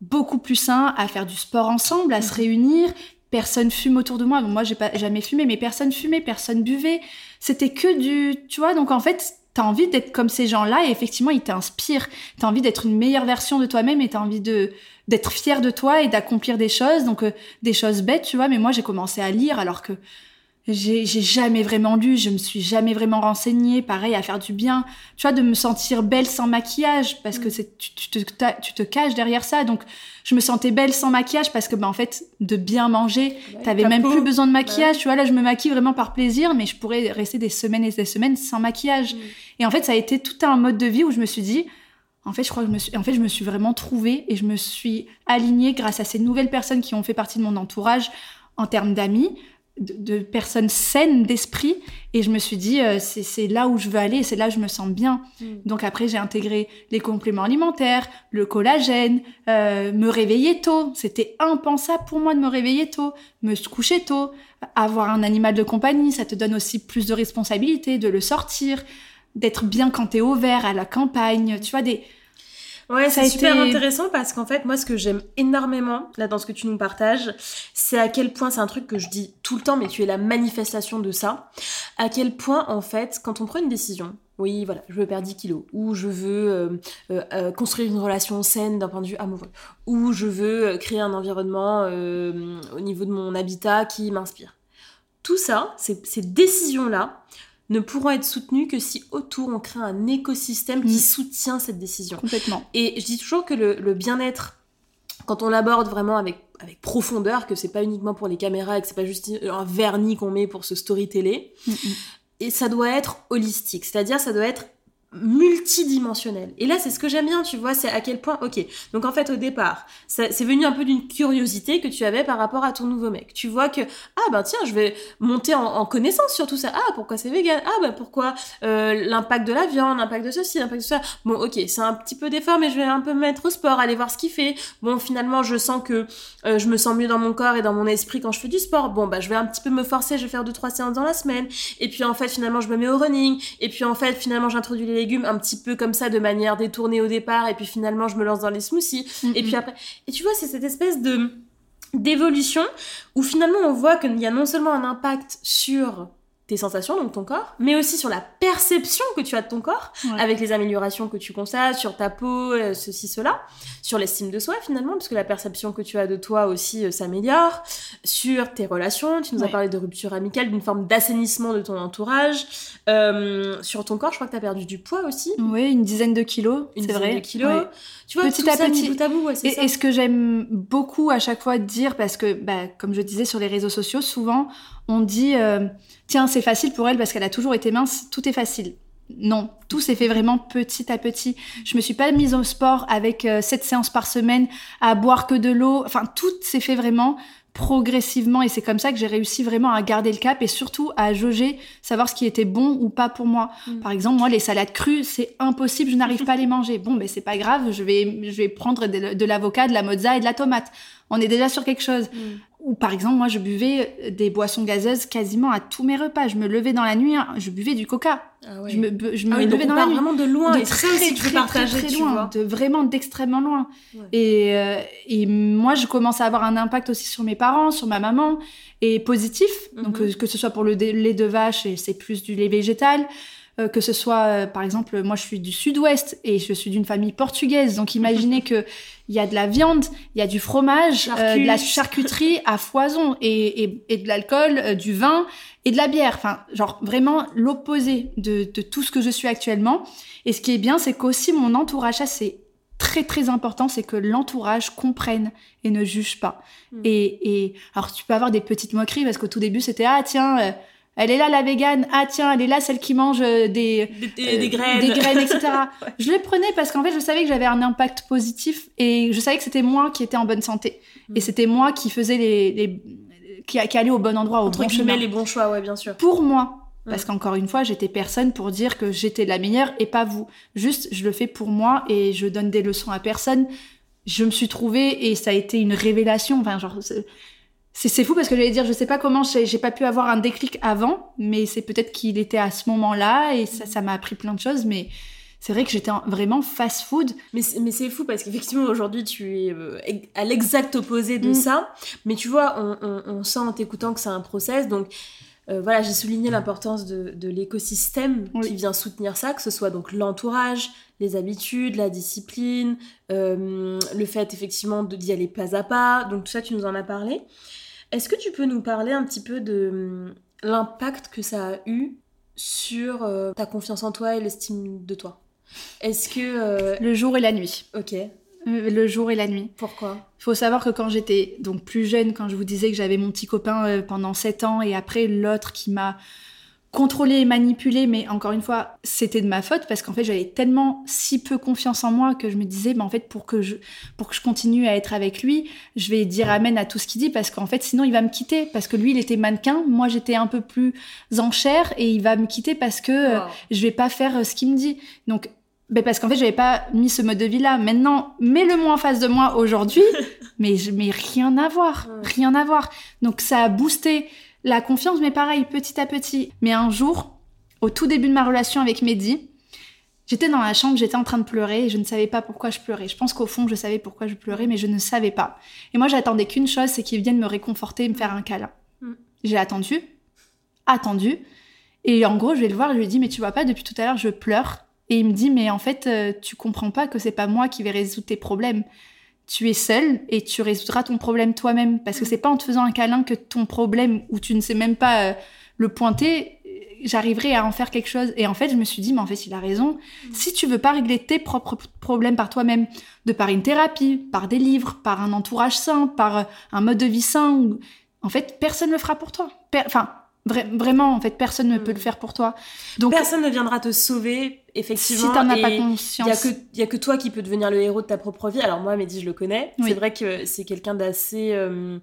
beaucoup plus sain, à faire du sport ensemble, à se mhm. réunir. Personne fume autour de moi. Moi, j'ai pas jamais fumé, mais personne fumait, personne buvait. C'était que du, tu vois. Donc en fait, t'as envie d'être comme ces gens-là et effectivement, ils t'inspirent. T'as envie d'être une meilleure version de toi-même et t'as envie de d'être fier de toi et d'accomplir des choses. Donc euh, des choses bêtes, tu vois. Mais moi, j'ai commencé à lire alors que j'ai jamais vraiment lu, je me suis jamais vraiment renseignée, pareil à faire du bien, tu vois, de me sentir belle sans maquillage parce que mm. c'est tu, tu, te, tu te caches derrière ça, donc je me sentais belle sans maquillage parce que ben en fait de bien manger, t'avais même plus besoin de maquillage, tu vois là je me maquille vraiment par plaisir, mais je pourrais rester des semaines et des semaines sans maquillage. Mm. Et en fait ça a été tout un mode de vie où je me suis dit en fait, je crois que je me suis, en fait, je me suis vraiment trouvée et je me suis alignée grâce à ces nouvelles personnes qui ont fait partie de mon entourage en termes d'amis, de, personnes saines d'esprit. Et je me suis dit euh, c'est là où je veux aller c'est là où je me sens bien. Mm. donc après j'ai intégré les compléments alimentaires le collagène euh, me réveiller tôt. C'était impensable pour moi de me réveiller tôt me coucher tôt. Avoir un animal de compagnie ça te donne aussi plus de responsabilité de le sortir d'être bien quand t'es au vert à la campagne tu vois des Ouais, c'est super intéressant parce qu'en fait, moi, ce que j'aime énormément, là, dans ce que tu nous partages, c'est à quel point, c'est un truc que je dis tout le temps, mais tu es la manifestation de ça, à quel point, en fait, quand on prend une décision, oui, voilà, je veux perdre 10 kilos, ou je veux euh, euh, euh, construire une relation saine d'un point de vue amoureux, ou je veux créer un environnement au niveau de mon habitat qui m'inspire. Tout ça, ces décisions-là, ne pourront être soutenues que si autour on crée un écosystème qui mm. soutient cette décision. Complètement. Et je dis toujours que le, bien-être, quand on l'aborde vraiment avec, avec profondeur, que c'est pas uniquement pour les caméras et que c'est pas juste un vernis qu'on met pour ce story télé, mm, mm. et ça doit être holistique, c'est-à-dire ça doit être multidimensionnel. Et là, c'est ce que j'aime bien, tu vois, c'est à quel point, ok, donc en fait, au départ, c'est venu un peu d'une curiosité que tu avais par rapport à ton nouveau mec. Tu vois que, ah ben tiens, je vais monter en, connaissance sur tout ça. Ah, pourquoi c'est vegan? Ah, ben pourquoi euh, l'impact de la viande, l'impact de ceci, l'impact de ça? Bon, ok, c'est un petit peu d'effort, mais je vais un peu mettre au sport, aller voir ce qu'il fait. Bon, finalement, je sens que euh, je me sens mieux dans mon corps et dans mon esprit quand je fais du sport. Bon, bah, je vais un petit peu me forcer, je vais faire deux, trois séances dans la semaine. Et puis, en fait, finalement, je me mets au running. Et puis, en fait, finalement, j'introduis les légumes un petit peu comme ça de manière détournée au départ et puis finalement je me lance dans les smoothies. Et puis après et tu vois c'est cette espèce de d'évolution où finalement on voit qu'il y a non seulement un impact sur tes sensations, donc ton corps, mais aussi sur la perception que tu as de ton corps, avec les améliorations que tu constates sur ta peau, euh, ceci, cela, sur l'estime de soi finalement, parce que la perception que tu as de toi aussi euh, s'améliore, sur tes relations, tu nous as parlé de rupture amicale, d'une forme d'assainissement de ton entourage, euh, sur ton corps, je crois que tu as perdu du poids aussi. Oui, une dizaine de kilos, c'est vrai. De kilos. Tu vois, petit à petit. Bout à bout, et, et, ce que j'aime beaucoup à chaque fois dire, parce que, bah, comme je disais sur les réseaux sociaux, souvent on dit tiens, c'est facile pour elle parce qu'elle a toujours été mince, tout est facile. Non, tout s'est fait vraiment petit à petit. Je me suis pas mise au sport avec euh, sept séances par semaine, à boire que de l'eau. Enfin, tout s'est fait vraiment progressivement et c'est comme ça que j'ai réussi vraiment à garder le cap et surtout à jauger, savoir ce qui était bon ou pas pour moi. Mm. Par exemple, moi, les salades crues, c'est impossible, je n'arrive pas à les manger. Bon, ben c'est pas grave, je vais, je vais prendre de, l'avocat, de la mozza et de la tomate. On est déjà sur quelque chose. Mm. Ou par exemple, moi, je buvais des boissons gazeuses quasiment à tous mes repas. Je me levais dans la nuit, hein, je buvais du coca. Ah je me, je ah levais dans la nuit. vraiment de loin, de très, très, très, partager, très, loin, de vraiment d'extrêmement loin. Et, euh, et moi, je commence à avoir un impact aussi sur mes parents, sur ma maman, et positif. Donc, mhm. euh, que ce soit pour le lait de vache, et c'est plus du lait végétal. Euh, que ce soit, euh, par exemple, moi je suis du sud-ouest et je suis d'une famille portugaise, donc imaginez que il y a de la viande, il y a du fromage, euh, de la charcuterie à foison et, et, et de l'alcool, du vin et de la bière. Enfin, genre vraiment l'opposé de, de, tout ce que je suis actuellement. Et ce qui est bien, c'est qu'aussi mon entourage, ça c'est très très important, c'est que l'entourage comprenne et ne juge pas. Mm. Et, et alors tu peux avoir des petites moqueries parce qu'au tout début c'était ah tiens Elle est là la végane. Ah tiens, elle est là celle qui mange euh, des des, des, graines, des graines, etc. Je les prenais parce qu'en fait, je savais que j'avais un impact positif et je savais que c'était moi qui étais en bonne santé et c'était moi qui faisais les, les qui, qui allait au bon endroit, au Entre bon chemin. les bons choix, ouais, bien sûr. Pour moi. Mm. Parce qu'encore une fois, j'étais personne pour dire que j'étais la meilleure et pas vous. Juste, je le fais pour moi et je donne des leçons à personne. Je me suis trouvée et ça a été une révélation. Enfin, genre, c'est- fou parce que j'allais dire, je sais pas comment j'ai pas pu avoir un déclic avant, mais c'est peut-être qu'il était à ce moment-là et ça ça m'a appris plein de choses. Mais c'est vrai que j'étais en- vraiment fast-food. Mais, c'est- fou parce qu'effectivement aujourd'hui tu es euh, à l'exact opposé de Mm. ça. Mais tu vois, on, on- on sent en t'écoutant que c'est un process. Donc euh, voilà, j'ai souligné l'importance de, de l'écosystème Oui. qui vient soutenir ça, que ce soit donc l'entourage, les habitudes, la discipline, euh, le fait effectivement d'y aller pas à pas. Donc tout ça, tu nous en as parlé. Est-ce que tu peux nous parler un petit peu de hum, l'impact que ça a eu sur euh, ta confiance en toi et l'estime de toi? Est-ce que... euh, Le jour et la nuit. Ok. Euh, Le jour et la nuit. Pourquoi? Il faut savoir que quand j'étais donc plus jeune, quand je vous disais que j'avais mon petit copain pendant 7 ans et après l'autre qui m'a contrôlé et manipulé, mais encore une fois, c'était de ma faute parce qu'en fait, j'avais tellement si peu confiance en moi que je me disais, mais en fait, pour que je, pour que je continue à être avec lui, je vais dire amen à tout ce qu'il dit parce qu'en fait, sinon, il va me quitter parce que lui, il était mannequin, moi, j'étais un peu plus en chair et il va me quitter parce que euh, Wow. je vais pas faire euh, ce qu'il me dit. Donc, ben parce qu'en fait, j'avais pas mis ce mode de vie là. Maintenant, mets-le-moi en face de moi aujourd'hui, mais, je- mais rien à voir, rien à voir. Donc, ça a boosté la confiance, mais pareil, petit à petit. Mais un jour, au tout début de ma relation avec Mehdi, j'étais dans la chambre, j'étais en train de pleurer et je ne savais pas pourquoi je pleurais. Je pense qu'au fond, je savais pourquoi je pleurais, mais je ne savais pas. Et moi, j'attendais qu'une chose, c'est qu'il vienne me réconforter et me faire un câlin. Mm. J'ai attendu, attendu. Et en gros, je vais le voir, je lui dis, mais tu vois pas, depuis tout à l'heure, je pleure. Et il me dit, mais en fait, euh, tu comprends pas que c'est pas moi qui vais résoudre tes problèmes. Tu es seul et tu résoudras ton problème toi-même. Parce que c'est pas en te faisant un câlin que ton problème, où tu ne sais même pas euh, le pointer, euh, j'arriverai à en faire quelque chose. Et en fait, je me suis dit, mais en fait, il a raison. Si tu veux pas régler tes propres problèmes par toi-même, de par une thérapie, par des livres, par un entourage sain, par euh, un mode de vie sain, ou- en fait, personne ne le fera pour toi. Per- Enfin, vra- vraiment, en fait, personne ne peut Mm. le faire pour toi. Donc, Personne ne viendra te sauver, si effectivement. t'en as pas conscience, il y a que toi qui peux devenir le héros de ta propre vie. Alors moi, Mehdi, je le connais. Oui. C'est vrai que c'est quelqu'un d'assez... euh,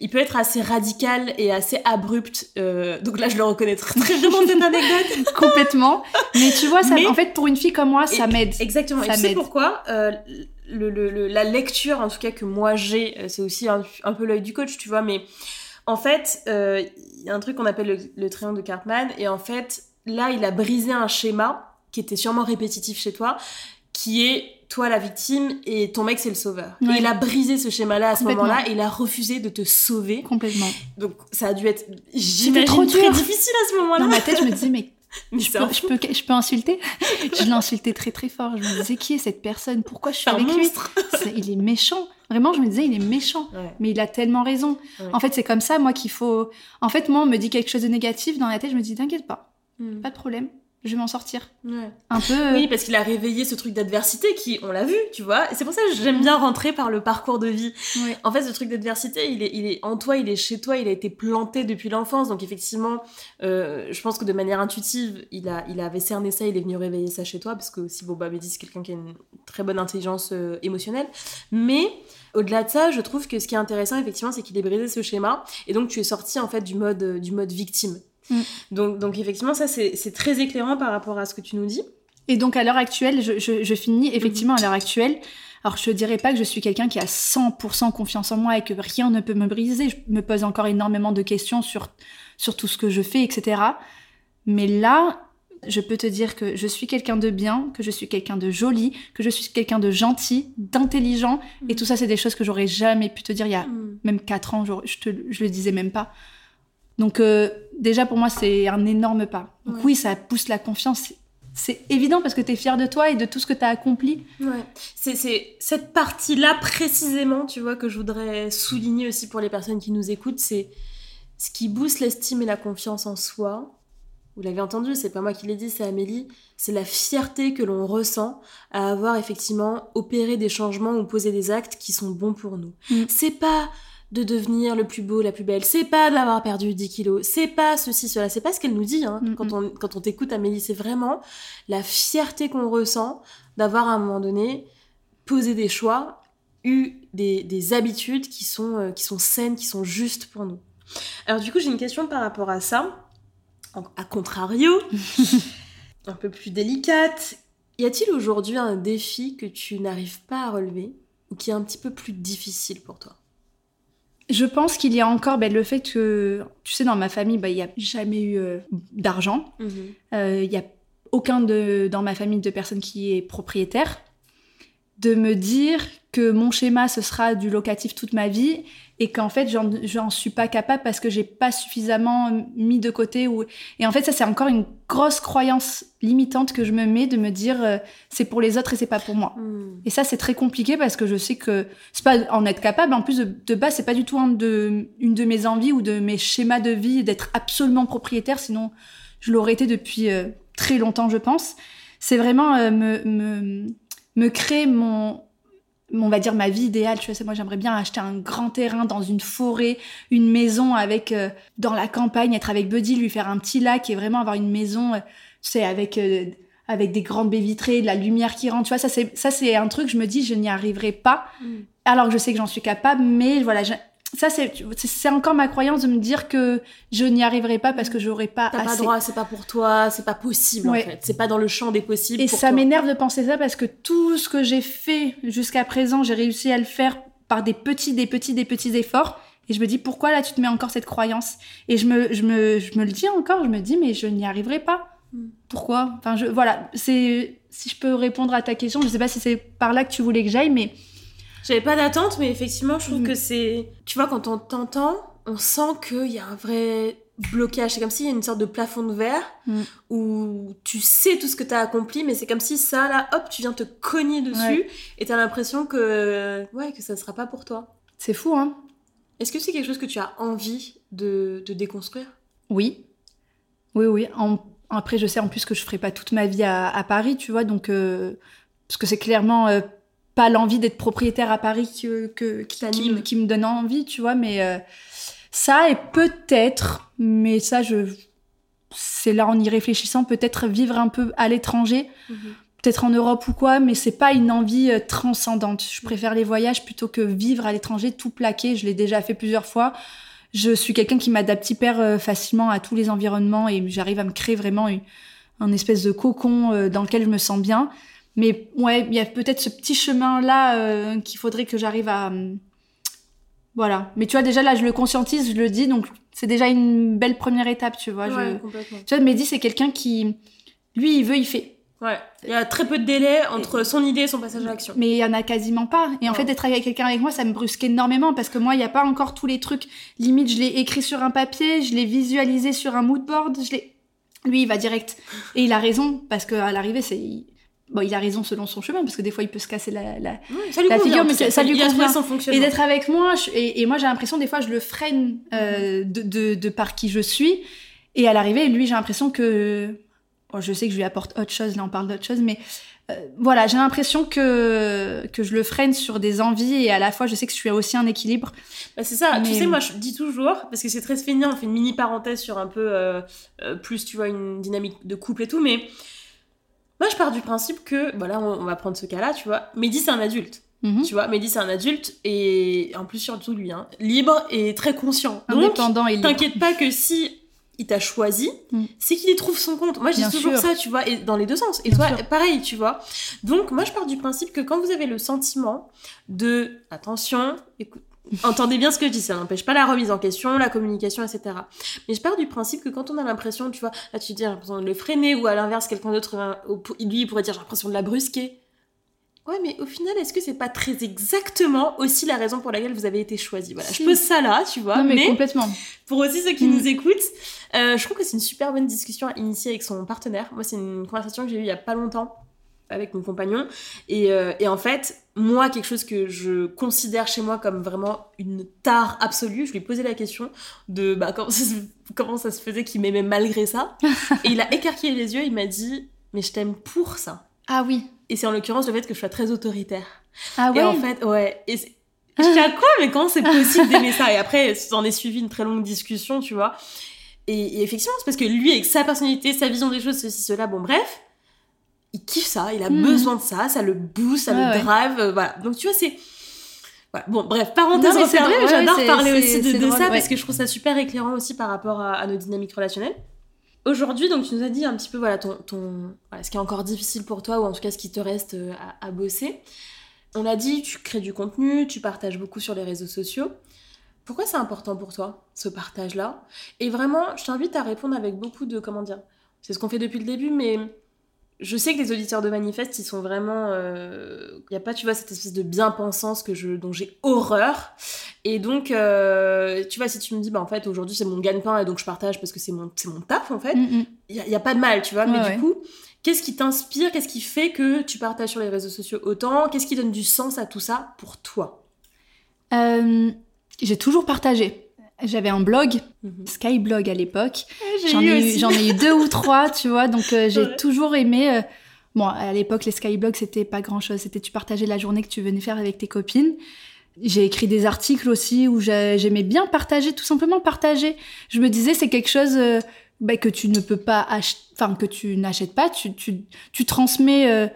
il peut être assez radical et assez abrupt. euh, donc là, je le reconnais très, bien dans cette anecdote. complètement. Mais tu vois, ça, Mais- en fait, pour une fille comme moi, ça m'aide. Exactement. Ça et tu sais pourquoi Euh, le, le- le- La lecture, en tout cas, que moi j'ai, c'est aussi un, un peu l'œil du coach, tu vois. Mais en fait, euh, il y a un truc qu'on appelle le, le triangle de Cartman. Et en fait, là, il a brisé un schéma qui était sûrement répétitif chez toi, qui est toi la victime et ton mec c'est le sauveur. Ouais. Et il a brisé ce schéma-là à ce moment-là et il a refusé de te sauver. Complètement. Donc ça a dû être, trop j'imagine, très dur. difficile à ce moment-là. Dans ma tête, je me disais, Mais je peux, je, peux, je peux insulter Je l'ai insulté très très fort. Je me disais, qui est cette personne? Pourquoi je suis avec lui? Il est méchant. Vraiment, je me disais, il est méchant. Ouais. Mais il a tellement raison. Ouais. En fait, c'est comme ça, moi, qu'il faut. En fait, moi, on me dit quelque chose de négatif dans la tête, je me dis, t'inquiète pas, Mm. pas de problème, je vais m'en sortir. Ouais. Un peu. euh, Oui, parce qu'il a réveillé ce truc d'adversité qui, on l'a vu, tu vois. C'est pour ça que j'aime bien rentrer par le parcours de vie. ouais. En fait, ce truc d'adversité, il est, il est en toi, il est chez toi, il a été planté depuis l'enfance. Donc effectivement, euh, je pense que de manière intuitive, il, a, il avait cerné ça, il est venu réveiller ça chez toi, parce que aussi, bon, bah, Mehdi, c'est quelqu'un qui a une très bonne intelligence euh, émotionnelle. Mais au-delà de ça, je trouve que ce qui est intéressant, effectivement, c'est qu'il ait brisé ce schéma. Et donc, tu es sorti, en fait, du mode, du mode victime. Mm. Donc, donc, effectivement, ça, c'est très éclairant par rapport à ce que tu nous dis. Et donc, à l'heure actuelle, je, je, je finis effectivement à l'heure actuelle. Alors, je dirais pas que je suis quelqu'un qui a 100% confiance en moi et que rien ne peut me briser. Je me pose encore énormément de questions sur, sur tout ce que je fais, etc. Mais là, je peux te dire que je suis quelqu'un de bien, que je suis quelqu'un de joli, que je suis quelqu'un de gentil, d'intelligent. Et tout ça, c'est des choses que j'aurais jamais pu te dire il y a Mm. même 4 ans, je, te, je le disais même pas. Donc euh, déjà pour moi c'est un énorme pas. Donc Ouais. oui, ça pousse la confiance. C'est- évident parce que tu es fier de toi et de tout ce que tu as accompli. Ouais, c'est c'est cette partie-là précisément, tu vois, que je voudrais souligner aussi pour les personnes qui nous écoutent, c'est ce qui booste l'estime et la confiance en soi. Vous l'avez entendu, c'est pas moi qui l'ai dit, c'est Amélie. C'est la fierté que l'on ressent à avoir effectivement opéré des changements ou posé des actes qui sont bons pour nous. Mm. C'est pas de devenir le plus beau, la plus belle. C'est pas d'avoir perdu 10 kilos. C'est pas ceci, cela. C'est pas ce qu'elle nous dit hein, Mm, quand, mm. on, quand on t'écoute, Amélie. C'est vraiment la fierté qu'on ressent d'avoir à un moment donné posé des choix, eu des, des habitudes qui sont, euh, qui sont saines, qui sont justes pour nous. Alors du coup, j'ai une question par rapport à ça. À contrario, un peu plus délicate. Y a-t-il aujourd'hui un défi que tu n'arrives pas à relever ou qui est un petit peu plus difficile pour toi? Je pense qu'il y a encore ben, le fait que, tu sais, dans ma famille, ben, il n'y a jamais eu euh, d'argent. Euh, Il n'y a aucun de, dans ma famille de personnes qui est propriétaire. De me dire que mon schéma, ce sera du locatif toute ma vie et qu'en fait, j'en- suis pas capable parce que j'ai pas suffisamment mis de côté. Ou... Et en fait, ça, c'est encore une grosse croyance limitante que je me mets de me dire euh, c'est pour les autres et c'est pas pour moi. Hmm. Et ça, c'est très compliqué parce que je sais que c'est pas en être capable. En plus, de, de base, c'est pas du tout un de, une de mes envies ou de mes schémas de vie d'être absolument propriétaire. Sinon, je l'aurais été depuis euh, très longtemps, je pense. C'est vraiment euh, me, me, me créer mon, on va dire ma vie idéale. Tu vois, c'est moi, j'aimerais bien acheter un grand terrain dans une forêt, une maison avec euh, dans la campagne, être avec Buddy, lui faire un petit lac et vraiment avoir une maison, euh, tu sais, avec euh, avec des grandes baies vitrées, de la lumière qui rentre. Tu vois, ça c'est ça c'est un truc. Je me dis, je n'y arriverai pas. Mm. Alors que je sais que j'en suis capable, mais voilà, ça c'est encore ma croyance de me dire que je n'y arriverai pas parce que j'aurai pas T'as pas droit, c'est pas pour toi, c'est pas possible Ouais. en fait. C'est pas dans le champ des possibles. Et pour ça m'énerve de penser ça parce que tout ce que j'ai fait jusqu'à présent, j'ai réussi à le faire par des petits, des petits, des petits efforts. Et je me dis, pourquoi là tu te mets encore cette croyance? Et je me, je, me, je me le dis encore, je me dis, mais je n'y arriverai pas. Mm. Pourquoi? Enfin, je, voilà, c'est si je peux répondre à ta question, je sais pas si c'est par là que tu voulais que j'aille, mais J'avais pas d'attente, mais effectivement, je trouve Mm. que c'est. Tu vois, quand on t'entend, on sent qu'il y a un vrai blocage. C'est comme s'il y a une sorte de plafond de verre Mm. où tu sais tout ce que t'as accompli, mais c'est comme si ça, là, hop, tu viens te cogner dessus Ouais. et t'as l'impression que. Ouais, que ça ne sera pas pour toi. c'est fou, hein Est-ce que c'est quelque chose que tu as envie de, de déconstruire? Oui. Oui, oui. En- Après, je sais en plus que je ferai pas toute ma vie à, à Paris, tu vois, donc euh, parce que c'est clairement euh, pas l'envie d'être propriétaire à Paris que, que- qui, me- qui me donne envie, tu vois, mais euh, ça et peut-être, mais ça, je, c'est là en y réfléchissant, peut-être vivre un peu à l'étranger, peut-être en Europe ou quoi, mais c'est pas une envie euh, transcendante. Je préfère les voyages plutôt que vivre à l'étranger tout plaqué. Je l'ai déjà fait plusieurs fois. Je suis quelqu'un qui m'adapte hyper euh, facilement à tous les environnements et j'arrive à me créer vraiment une, un espèce de cocon dans lequel je me sens bien. Mais ouais, il y a peut-être ce petit chemin là euh, qu'il faudrait que j'arrive à hum, voilà. Mais tu vois déjà là, je le conscientise, je le dis, donc c'est déjà une belle première étape, tu vois. Ouais, je... complètement. Tu vois, Mehdi, c'est quelqu'un qui, lui, il veut, il fait. Ouais. Il y a très peu de délai entre son idée et son passage à l'action. Mais il y en a quasiment pas. Et en Ouais. fait, d'être avec quelqu'un avec moi, ça me brusque énormément parce que moi, il n'y a pas encore tous les trucs. Limite, je l'ai écrit sur un papier, je l'ai visualisé sur un mood board, je l'ai. Lui, il va direct. Et il a raison parce qu'à l'arrivée, c'est. Bon, il a raison selon son chemin parce que des fois, il peut se casser la, la... Ouais, ça lui La convient, figure, mais ça- ça lui convient. Et d'être avec moi, je- et, et moi, j'ai l'impression, des fois, je le freine euh, de, de, de par qui je suis. Et à l'arrivée, lui, j'ai l'impression que. Bon, je sais que je lui apporte autre chose, là, on parle d'autre chose, mais euh, voilà, j'ai l'impression que, que je le freine sur des envies et à la fois, je sais que je suis aussi un équilibre. Bah, c'est ça, tu sais, moi je dis toujours, parce que c'est très féminin, on fait une mini parenthèse sur un peu euh, plus, tu vois, une dynamique de couple et tout, mais moi je pars du principe que, voilà, on, on va prendre ce cas-là, tu vois, Mehdi c'est un adulte, Mhm. tu vois, Mehdi c'est un adulte, et en plus surtout lui, hein, libre et très conscient. Donc, Indépendant et libre. t'inquiète pas que si il t'a choisi, Mm. c'est qu'il y trouve son compte. Moi, je dis toujours sûr. ça, tu vois, et dans les deux sens. Et Bien toi, sûr. pareil, tu vois. Donc, moi, je pars du principe que quand vous avez le sentiment de, attention, écoute, entendez bien ce que je dis, ça n'empêche pas la remise en question, la communication, etc. Mais je pars du principe que quand on a l'impression, tu vois, là, tu dis, j'ai l'impression de le freiner, ou à l'inverse, quelqu'un d'autre, au- lui, il pourrait dire, j'ai l'impression de la brusquer. Ouais, mais au final, est-ce que c'est pas très exactement aussi la raison pour laquelle vous avez été choisi? Voilà, Si. je pose ça là, tu vois. Non, mais, mais complètement. pour aussi ceux qui Mm. nous écoutent, euh, je trouve que c'est une super bonne discussion à initier avec son partenaire. Moi, c'est une conversation que j'ai eue il y a pas longtemps avec mon compagnon. Et, euh, et en fait, moi, quelque chose que je considère chez moi comme vraiment une tare absolue, je lui ai posé la question de bah, comment, ça se, comment ça se faisait qu'il m'aimait malgré ça. et il a écarquillé les yeux, il m'a dit Mais je t'aime pour ça. Ah oui. Et c'est en l'occurrence le fait que je sois très autoritaire. Ah ouais. Et en fait, ouais. Et Je à quoi Mais comment c'est possible d'aimer ça? Et après, en est suivi une très longue discussion, tu vois. Et, effectivement, c'est parce que lui, avec sa personnalité, sa vision des choses, ceci, cela, bon, bref, il kiffe ça, il a hmm. besoin de ça, ça le booste, ça le drive, euh, voilà. Donc, tu vois, c'est. Bon, bref, parenthèse c'est vrai, j'adore parler aussi de, ça parce que je trouve ça super éclairant aussi par rapport à, nos dynamiques relationnelles. Aujourd'hui, donc tu nous as dit un petit peu voilà, ton, ton ce qui est encore difficile pour toi ou en tout cas ce qui te reste euh, à, à bosser. On l'a dit, tu crées du contenu, tu partages beaucoup sur les réseaux sociaux. Pourquoi c'est important pour toi, ce partage-là? Et vraiment, je t'invite à répondre avec beaucoup de, comment dire, c'est ce qu'on fait depuis le début, mais je sais que les auditeurs de Manifeste, ils sont vraiment... Il euh, n'y a pas, tu vois, cette espèce de bien-pensance que je, dont j'ai horreur. Et donc, euh, tu vois, si tu me dis, bah en fait, aujourd'hui, c'est mon gagne-pain et donc je partage parce que c'est mon, mon taf, en fait, il mm, n'y mm. a, a, pas de mal, tu vois. mais du coup, qu'est-ce qui t'inspire? Qu'est-ce qui fait que tu partages sur les réseaux sociaux autant? Qu'est-ce qui donne du sens à tout ça pour toi? Euh, j'ai toujours partagé. J'avais un blog, mhm. Skyblog à l'époque. Ah, j'en ai, eu, deux ou trois, tu vois. Donc euh, j'ai toujours aimé. Euh, bon, à l'époque, les Skyblogs, c'était pas grand chose. C'était tu partageais la journée que tu venais faire avec tes copines. J'ai écrit des articles aussi où j'aimais bien partager, tout simplement partager. Je me disais, c'est quelque chose euh, bah, que tu ne peux pas acheter, enfin, que tu n'achètes pas. Tu, tu, tu transmets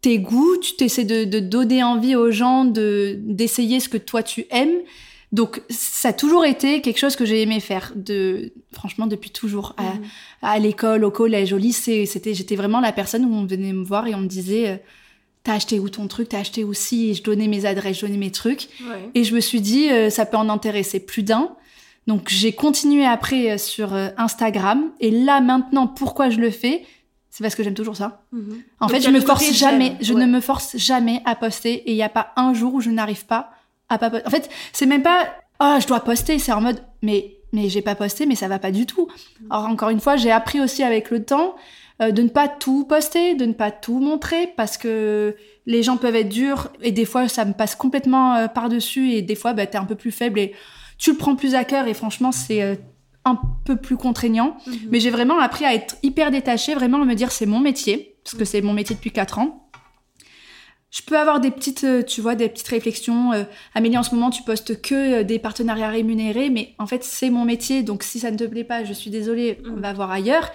tes goûts, tu t'essaies de, de, donner envie aux gens de d'essayer ce que toi tu aimes. Donc ça a toujours été quelque chose que j'ai aimé faire, de franchement depuis toujours à, mhm. l'école, au collège, au lycée. C'était j'étais vraiment la personne où on venait me voir et on me disait euh, t'as acheté où ton truc, t'as acheté aussi. Et je donnais mes adresses, je donnais mes trucs. Et je me suis dit euh, ça peut en intéresser plus d'un. Donc j'ai continué après euh, sur Instagram et là maintenant pourquoi je le fais? C'est parce que j'aime toujours ça. Mhm. En fait, je me force jamais, je ne me force jamais à poster et il n'y a pas un jour où je n'arrive pas à pas poster. En fait, c'est même pas oh, je dois poster, c'est en mode mais mais j'ai pas posté mais ça va pas du tout. Alors encore une fois, j'ai appris aussi avec le temps euh, de ne pas tout poster, de ne pas tout montrer parce que les gens peuvent être durs et des fois ça me passe complètement euh, par-dessus et des fois bah, tu es un peu plus faible et tu le prends plus à cœur et franchement c'est euh, un peu plus contraignant. Mhm. Mais j'ai vraiment appris à être hyper détachée, vraiment à me dire c'est mon métier, parce que c'est mon métier depuis 4 ans. Je peux avoir des petites, euh, tu vois, des petites réflexions. Euh, Amélie, en ce moment, tu postes que euh, des partenariats rémunérés, mais en fait, c'est mon métier, donc si ça ne te plaît pas, je suis désolée, on mhm. va voir ailleurs.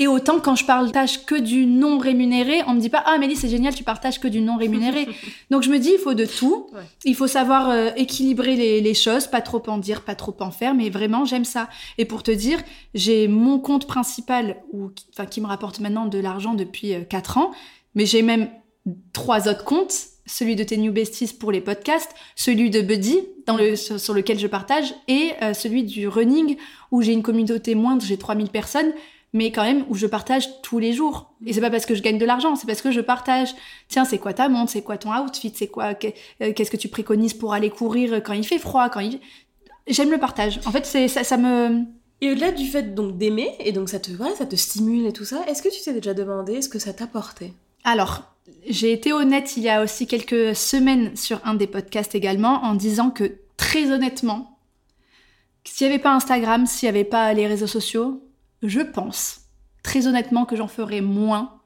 Et autant quand je partage que du non rémunéré, on me dit pas ah Amélie c'est génial tu partages que du non rémunéré. Donc je me dis il faut de tout. Il faut savoir euh, équilibrer les, choses, pas trop en dire, pas trop en faire, mais vraiment j'aime ça. Et pour te dire, j'ai mon compte principal ou enfin qui me rapporte maintenant de l'argent depuis 4 euh, ans, mais j'ai même trois autres comptes celui de tes New Besties pour les podcasts, celui de Buddy dans le, sur, lequel je partage et euh, celui du running où j'ai une communauté moindre, j'ai 3000 personnes mais quand même où je partage tous les jours. Et c'est pas parce que je gagne de l'argent, c'est parce que je partage. Tiens, c'est quoi ta montre, c'est quoi ton outfit, c'est quoi, euh, qu'est-ce que tu préconises pour aller courir quand il fait froid, quand il. J'aime le partage. En fait, c'est ça, ça me. Et au-delà du fait donc d'aimer et donc ça te voilà, ça te stimule et tout ça, est-ce que tu t'es déjà demandé ce que ça t'apportait? Alors, j'ai été honnête il y a aussi quelques semaines sur un des podcasts également en disant que très honnêtement, s'il n'y avait pas Instagram, s'il n'y avait pas les réseaux sociaux, je pense, très honnêtement, que j'en ferai moins,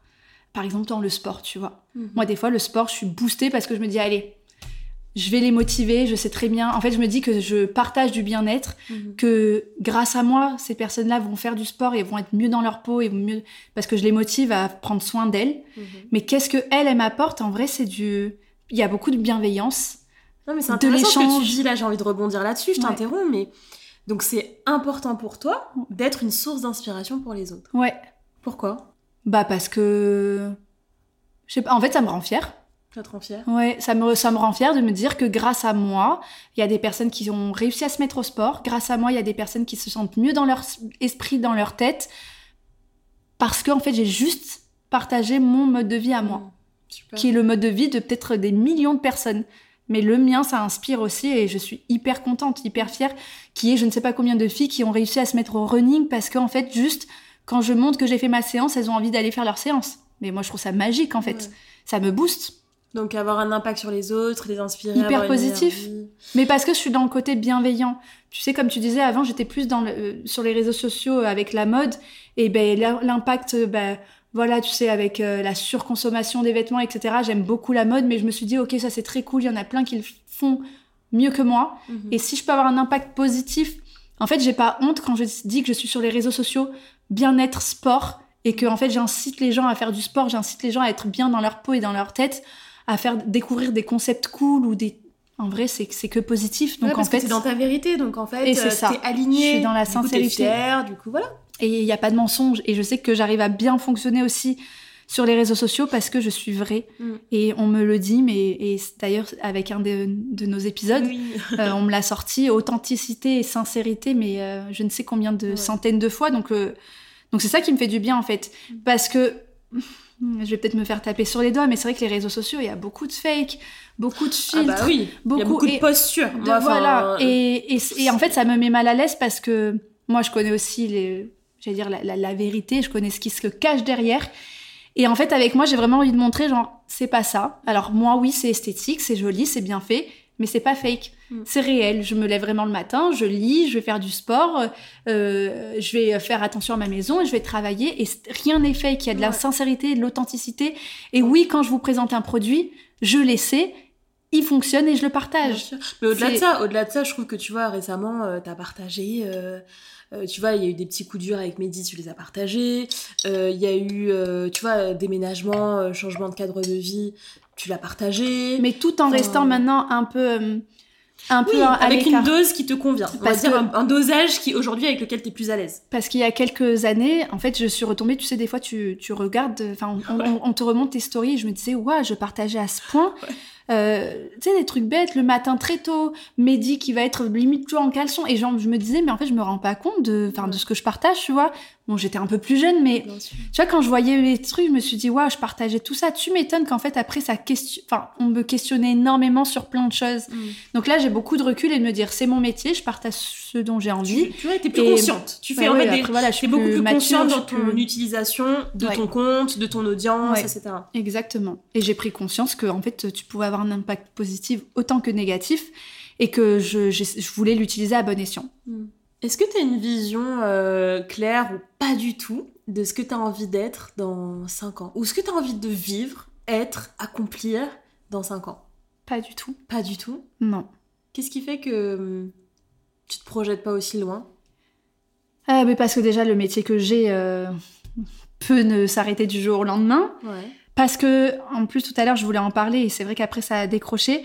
par exemple dans le sport, tu vois. Mhm. Moi, des fois, le sport, je suis boostée parce que je me dis, allez, je vais les motiver, je sais très bien. En fait, je me dis que je partage du bien-être, mhm. que grâce à moi, ces personnes-là vont faire du sport et vont être mieux dans leur peau et mieux parce que je les motive à prendre soin d'elles. Mhm. Mais qu'est-ce que elle, elle m'apporte En vrai, c'est du, il y a beaucoup de bienveillance. Non, mais c'est intéressant ce que tu dis là. J'ai envie de rebondir là-dessus. Je t'interromps, mais donc c'est important pour toi d'être une source d'inspiration pour les autres. Ouais. Pourquoi? Bah parce que je sais pas, en fait ça me rend fière. Ça te rend fière Ouais, ça me, ça me rend fière de me dire que grâce à moi, il y a des personnes qui ont réussi à se mettre au sport. Grâce à moi, il y a des personnes qui se sentent mieux dans leur esprit, dans leur tête. Parce que, en fait, j'ai juste partagé mon mode de vie à moi. Mmh, qui est le mode de vie de peut-être des millions de personnes mais le mien, ça inspire aussi et je suis hyper contente, hyper fière qu'il y ait je ne sais pas combien de filles qui ont réussi à se mettre au running parce qu'en fait, juste quand je montre que j'ai fait ma séance, elles ont envie d'aller faire leur séance. Mais moi, je trouve ça magique en fait. Ça me booste. Donc avoir un impact sur les autres, les inspirer. Hyper positif. Mais parce que je suis dans le côté bienveillant. Tu sais, comme tu disais avant, j'étais plus dans le, sur les réseaux sociaux avec la mode. Et ben l'impact, ben, voilà, tu sais, avec euh, la surconsommation des vêtements, etc. J'aime beaucoup la mode, mais je me suis dit, ok, ça c'est très cool, il y en a plein qui le font mieux que moi. Mhm. Et si je peux avoir un impact positif, en fait, j'ai pas honte quand je dis que je suis sur les réseaux sociaux, bien-être, sport, et que en fait, j'incite les gens à faire du sport, j'incite les gens à être bien dans leur peau et dans leur tête, à faire découvrir des concepts cool ou des. En vrai, c'est c'est que positif. Donc Ouais, parce en que fait, t'es dans ta vérité, donc en fait, c'est euh, aligné. Je suis dans la du coup, t'es sincérité. du coup, voilà. et il n'y a pas de mensonge. Et je sais que j'arrive à bien fonctionner aussi sur les réseaux sociaux parce que je suis vraie. Mm. Et on me le dit, mais et c'est d'ailleurs avec un de, de nos épisodes, Oui. euh, on me l'a sorti, authenticité et sincérité, mais euh, je ne sais combien de Ouais. centaines de fois. Donc, euh, donc c'est ça qui me fait du bien en fait. Mm. Parce que je vais peut-être me faire taper sur les doigts, mais c'est vrai que les réseaux sociaux, il y a beaucoup de fake, beaucoup de Ah filtres. bah oui, il y a beaucoup- de postures. de- enfin, voilà. euh, Et, et, et en fait, ça me met mal à l'aise parce que moi, je connais aussi les, j'allais dire la, la- la vérité, je connais ce qui se cache derrière. Et en fait, avec moi, j'ai vraiment envie de montrer, genre, c'est pas ça. Alors moi, oui, c'est esthétique, c'est joli, c'est bien fait, mais c'est pas fake. Mm. C'est réel. Je me lève vraiment le matin, je lis, je vais faire du sport, euh, je vais faire attention à ma maison et je vais travailler. Et rien n'est fake. Il y a de la Ouais. sincérité, de l'authenticité. Et oui, quand je vous présente un produit, je l'essaie, il fonctionne et je le partage. Mais au-delà de ça, au-delà de ça, je trouve que tu vois récemment, euh, t'as partagé. euh, euh, tu vois, il y a eu des petits coups durs avec Mehdi, tu les as partagés. Il y a eu, tu vois, déménagement, changement de cadre de vie, tu l'as partagé. mais tout en Enfin, restant maintenant un peu un peu avec une dose qui te convient. On va Parce dire que- un, un dosage qui aujourd'hui avec lequel t'es plus à l'aise. parce qu'il y a quelques années en fait je suis retombée tu sais des fois tu, tu regardes enfin on, on- on te remonte tes stories et je me disais ouais je partageais à ce point Euh, tu sais des trucs bêtes le matin très tôt Mehdi qui va être limite toujours en caleçon et genre je me disais mais en fait je me rends pas compte de enfin de ce que je partage tu vois bon j'étais un peu plus jeune mais tu vois, quand je voyais les trucs, je me suis dit, waouh, je partageais tout ça. Tu m'étonnes qu'en fait, après, ça question... enfin, on me questionnait énormément sur plein de choses. Mm. Donc là, j'ai beaucoup de recul et de me dire, c'est mon métier, je partage ce dont j'ai envie. Tu, tu vois, t'es plus Et- consciente. Tu fais Ouais, en ouais, fait des- après, voilà, je suis beaucoup plus mature, consciente dans ton plus- utilisation de Ouais. ton compte, de ton audience, etc. Exactement. Et j'ai pris conscience que, en fait, tu pouvais avoir un impact positif autant que négatif et que je, je voulais l'utiliser à bon escient. Est-ce que tu as une vision euh, claire ou pas du tout de ce que tu as envie d'être dans 5 ans? Ou ce que tu as envie de vivre, être, accomplir dans 5 ans? Pas du tout. Pas du tout? Non. Qu'est-ce qui fait que hum, tu te projettes pas aussi loin? Ah, mais parce que déjà, le métier que j'ai euh, peut ne s'arrêter du jour au lendemain. Ouais. Parce que, en plus, tout à l'heure, je voulais en parler et c'est vrai qu'après, ça a décroché.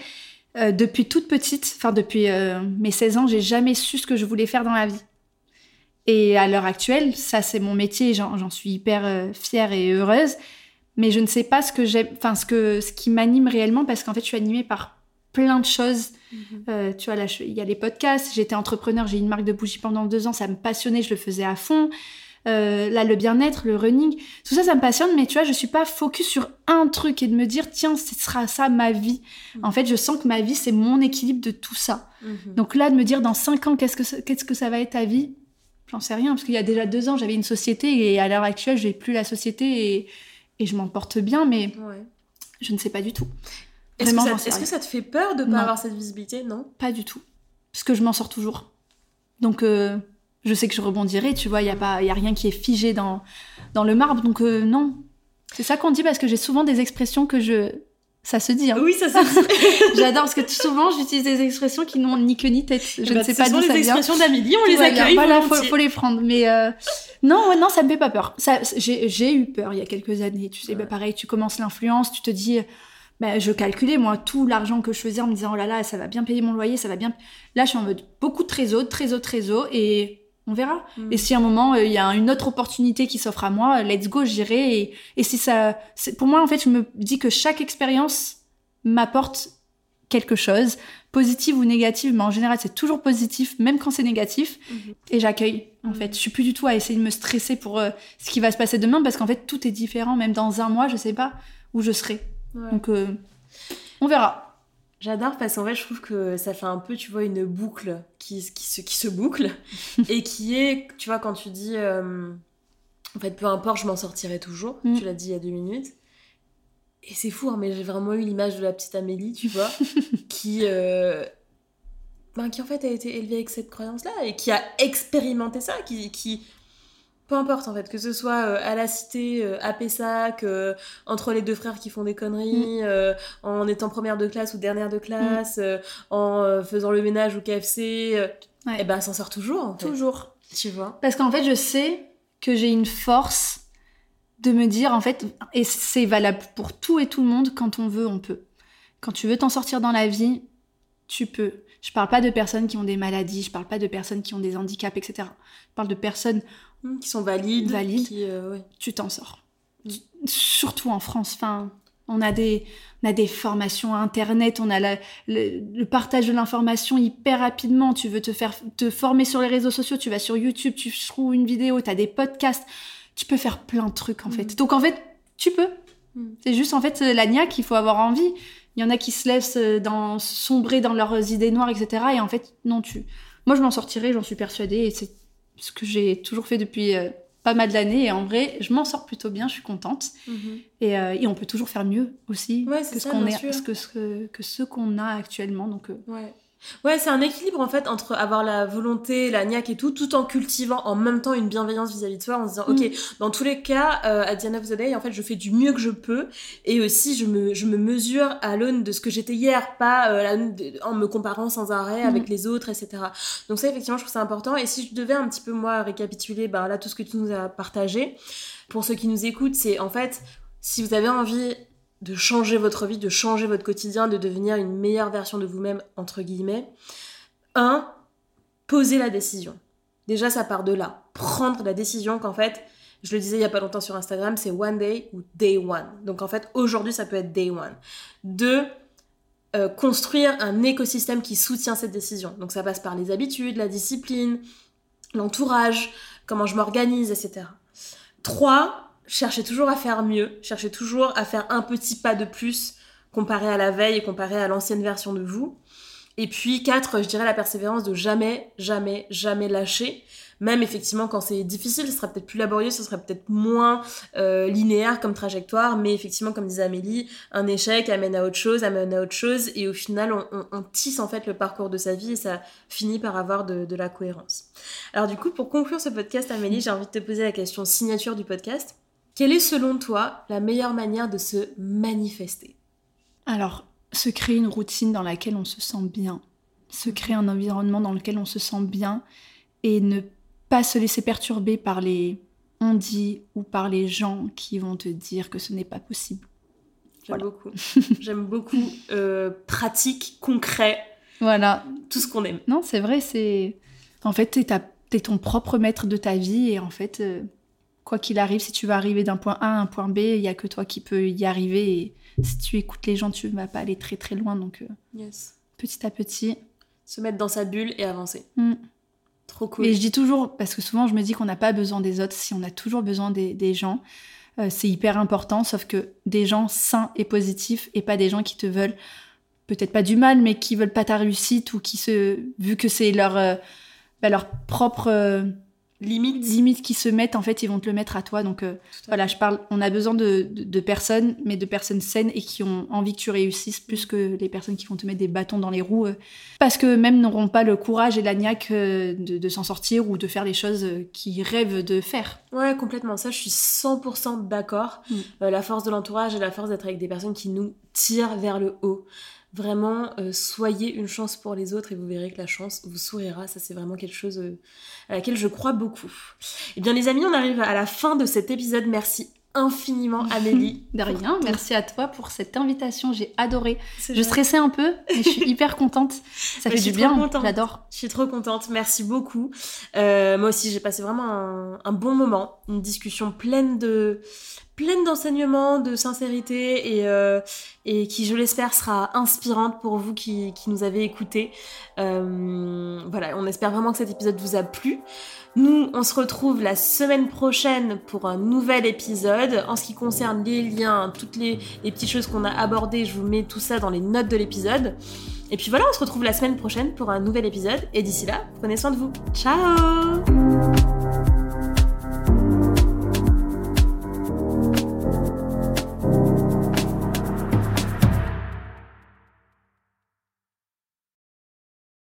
Euh, depuis toute petite, enfin, depuis euh, mes 16 ans, j'ai jamais su ce que je voulais faire dans la vie. Et à l'heure actuelle, ça, c'est mon métier, j'en suis hyper euh, fière et heureuse. Mais je ne sais pas ce que j'aime, enfin, ce, que, ce qui m'anime réellement parce qu'en fait, je suis animée par plein de choses. Euh, tu vois, là, il y a les podcasts, j'étais entrepreneur, j'ai une marque de bougies pendant deux ans, ça me passionnait, je le faisais à fond. Euh, là, le bien-être, le running, tout ça, ça me passionne, mais tu vois, je suis pas focus sur un truc et de me dire, tiens, ce sera ça ma vie. Mhm. En fait, je sens que ma vie, c'est mon équilibre de tout ça. Mhm. Donc là, de me dire, dans cinq ans, qu'est-ce que ça, qu'est-ce que ça va être ta vie? J'en sais rien, parce qu'il y a déjà deux ans, j'avais une société et à l'heure actuelle, j'ai plus la société et, et je m'en porte bien, mais Ouais. je ne sais pas du tout. Est-ce que, ça- est-ce que te fait peur de pas Non. avoir cette visibilité? Non Pas du tout. Parce que je m'en sors toujours. Donc, euh, je sais que je rebondirai, tu vois, il n'y a, pas- y a rien qui est figé dans, dans le marbre. Donc, euh, non. C'est ça qu'on dit parce que j'ai souvent des expressions que je. Ça se dit, hein. Oui, ça c'est. J'adore parce que souvent, j'utilise des expressions qui n'ont ni queue ni tête. Je ne sais pas Ce sont d'où les ça vient. expressions d'Amélie, on les Tout accueille. Voilà, faut, faut les prendre. Mais euh, non, ouais, non, ça me fait pas peur. J'ai, eu peur il y a quelques années. Tu sais, bah, Ouais. pareil, tu commences l'influence, tu te dis, bah, je calculais moi tout l'argent que je faisais en me disant, oh là là, ça va bien payer mon loyer, ça va bien. Là, je suis en mode beaucoup de trésor, de trésor, de trésor, et on verra. Mm. Et si à un moment euh, il y a une autre opportunité qui s'offre à moi, let's go, j'irai. Et, et si ça, c'est- pour moi en fait, je me dis que chaque expérience m'apporte quelque chose, positive ou négative, mais en général c'est toujours positif, même quand c'est négatif. Mhm. Et j'accueille. En Mhm. fait, je suis plus du tout à essayer de me stresser pour euh, ce qui va se passer demain, parce qu'en fait tout est différent. Même dans un mois, je sais pas où je serai. Ouais. Donc euh, on verra. J'adore parce qu'en fait, je trouve que ça fait un peu, tu vois, une boucle qui, qui, se, qui se boucle et qui est, tu vois, quand tu dis, euh, en fait, peu importe, je m'en sortirai toujours. Mm. Tu l'as dit il y a deux minutes. Et c'est fou, hein, mais j'ai vraiment eu l'image de la petite Amélie, tu vois, qui, euh, ben, qui en fait a été élevée avec cette croyance-là et qui a expérimenté ça, qui, qui, peu importe en fait, que ce soit euh, à la cité, euh, à Pessac, euh, entre les deux frères qui font des conneries, euh, en étant première de classe ou dernière de classe, euh, en faisant le ménage au KFC, Ouais. et ben s'en sort toujours en fait. Toujours. Tu vois Parce qu'en fait, je sais que j'ai une force de me dire, en fait, et c'est valable pour tout et tout le monde, quand on veut, on peut. Quand tu veux t'en sortir dans la vie, tu peux. Je parle pas de personnes qui ont des maladies, je parle pas de personnes qui ont des handicaps, etc. Je parle de personnes, Hmm, Qui sont valides. Valides. Qui, euh, ouais. tu t'en sors. Mm. Surtout en France. Enfin, on a des, on a des formations internet, on a la- le, le partage de l'information hyper rapidement. Tu veux te faire te former sur les réseaux sociaux, tu vas sur YouTube, tu trouves une vidéo, tu as des podcasts. Tu peux faire plein de trucs en fait. Mm. Donc en fait, tu peux. C'est juste en fait la niaque, il faut avoir envie. Il y en a qui se laissent euh, dans, sombrer dans leurs idées noires, etc. Et en fait, non, tu. Moi, je m'en sortirai, j'en suis persuadée. Et c'est ce que j'ai toujours fait depuis euh, pas mal d'années. Et en vrai, je m'en sors plutôt bien, je suis contente. Mhm. Et, euh, et on peut toujours faire mieux aussi Ouais, que, ce qu'on est, que, ce, que ce qu'on a actuellement. Donc, euh, Ouais. Ouais, c'est un équilibre en fait entre avoir la volonté, la niaque et tout, tout en cultivant en même temps une bienveillance vis-à-vis de soi, en se disant, Mm. ok, dans tous les cas, euh, à the end of the day, en fait, je fais du mieux que je peux, et aussi je me, je me mesure à l'aune de ce que j'étais hier, pas euh, en me comparant sans arrêt Mm. avec les autres, etc. Donc ça, effectivement, je trouve ça important. Et si je devais un petit peu moi récapituler, ben là, tout ce que tu nous as partagé, pour ceux qui nous écoutent, c'est en fait, si vous avez envie de changer votre vie, de changer votre quotidien, de devenir une meilleure version de vous-même, entre guillemets, un, poser la décision. Déjà, ça part de là. Prendre la décision qu'en fait, je le disais il y a pas longtemps sur Instagram, c'est one day ou day one. Donc en fait, aujourd'hui, ça peut être day one. Deux, euh, construire un écosystème qui soutient cette décision. Donc ça passe par les habitudes, la discipline, l'entourage, comment je m'organise, etc. Trois, cherchez toujours à faire mieux, cherchez toujours à faire un petit pas de plus comparé à la veille et comparé à l'ancienne version de vous. Et puis quatre, je dirais la persévérance de jamais, jamais, jamais lâcher. Même effectivement quand c'est difficile, ce sera peut-être plus laborieux, ce sera peut-être moins euh, linéaire comme trajectoire, mais effectivement comme disait Amélie, un échec amène à autre chose, amène à autre chose, et au final on, on- on tisse en fait le parcours de sa vie et ça finit par avoir de, de la cohérence. Alors du coup pour conclure ce podcast Amélie, j'ai envie de te poser la question signature du podcast. Quelle est selon toi la meilleure manière de se manifester? Alors, se créer une routine dans laquelle on se sent bien, se créer un environnement dans lequel on se sent bien et ne pas se laisser perturber par les on dit ou par les gens qui vont te dire que ce n'est pas possible. J'aime Voilà. beaucoup. J'aime beaucoup euh, pratique, concret, Voilà, tout ce qu'on aime. Non, c'est vrai, c'est. En fait, t'es, ta- ton propre maître de ta vie et en fait, euh, quoi qu'il arrive, si tu vas arriver d'un point A à un point B, il y a que toi qui peux y arriver et si tu écoutes les gens, tu vas pas aller très très loin. Donc, euh, Yes. petit à petit. Se mettre dans sa bulle et avancer. Mm. Trop cool. Et je dis toujours, parce que souvent je me dis qu'on n'a pas besoin des autres, si on a toujours besoin des, des gens, euh, c'est hyper important, sauf que des gens sains et positifs et pas des gens qui te veulent peut-être pas du mal, mais qui veulent pas ta réussite ou qui se, vu que c'est leur, euh, bah, leur propre euh, Limite. limite qui se mettent, en fait, ils vont te le mettre à toi. Donc euh, voilà, je parle, on a besoin de, de- de personnes, mais de personnes saines et qui ont envie que tu réussisses plus que les personnes qui vont te mettre des bâtons dans les roues euh, parce que même n'auront pas le courage et la niaque euh, de, de s'en sortir ou de faire les choses qu'ils rêvent de faire. Ouais, complètement. Ça, je suis 100% d'accord. Mm. La force de l'entourage et la force d'être avec des personnes qui nous tirent vers le haut. Vraiment, euh, soyez une chance pour les autres et vous verrez que la chance vous sourira. Ça, c'est vraiment quelque chose euh, à laquelle je crois beaucoup. Eh bien, les amis, on arrive à la fin de cet épisode. Merci infiniment, Amélie. De rien, merci à toi pour cette invitation, j'ai adoré. Je stressais un peu, mais je suis hyper contente. Ça Bah, fait du bien, j'adore. Je suis trop contente, merci beaucoup. Euh, moi aussi, j'ai passé vraiment un, un bon moment, une discussion pleine de pleine d'enseignements, de sincérité et, euh, et qui, je l'espère, sera inspirante pour vous qui, nous avez écoutés. Euh, voilà, on espère vraiment que cet épisode vous a plu. Nous, on se retrouve la semaine prochaine pour un nouvel épisode. En ce qui concerne les liens, toutes les petites choses qu'on a abordées, je vous mets tout ça dans les notes de l'épisode. Et puis voilà, on se retrouve la semaine prochaine pour un nouvel épisode. Et d'ici là, prenez soin de vous. Ciao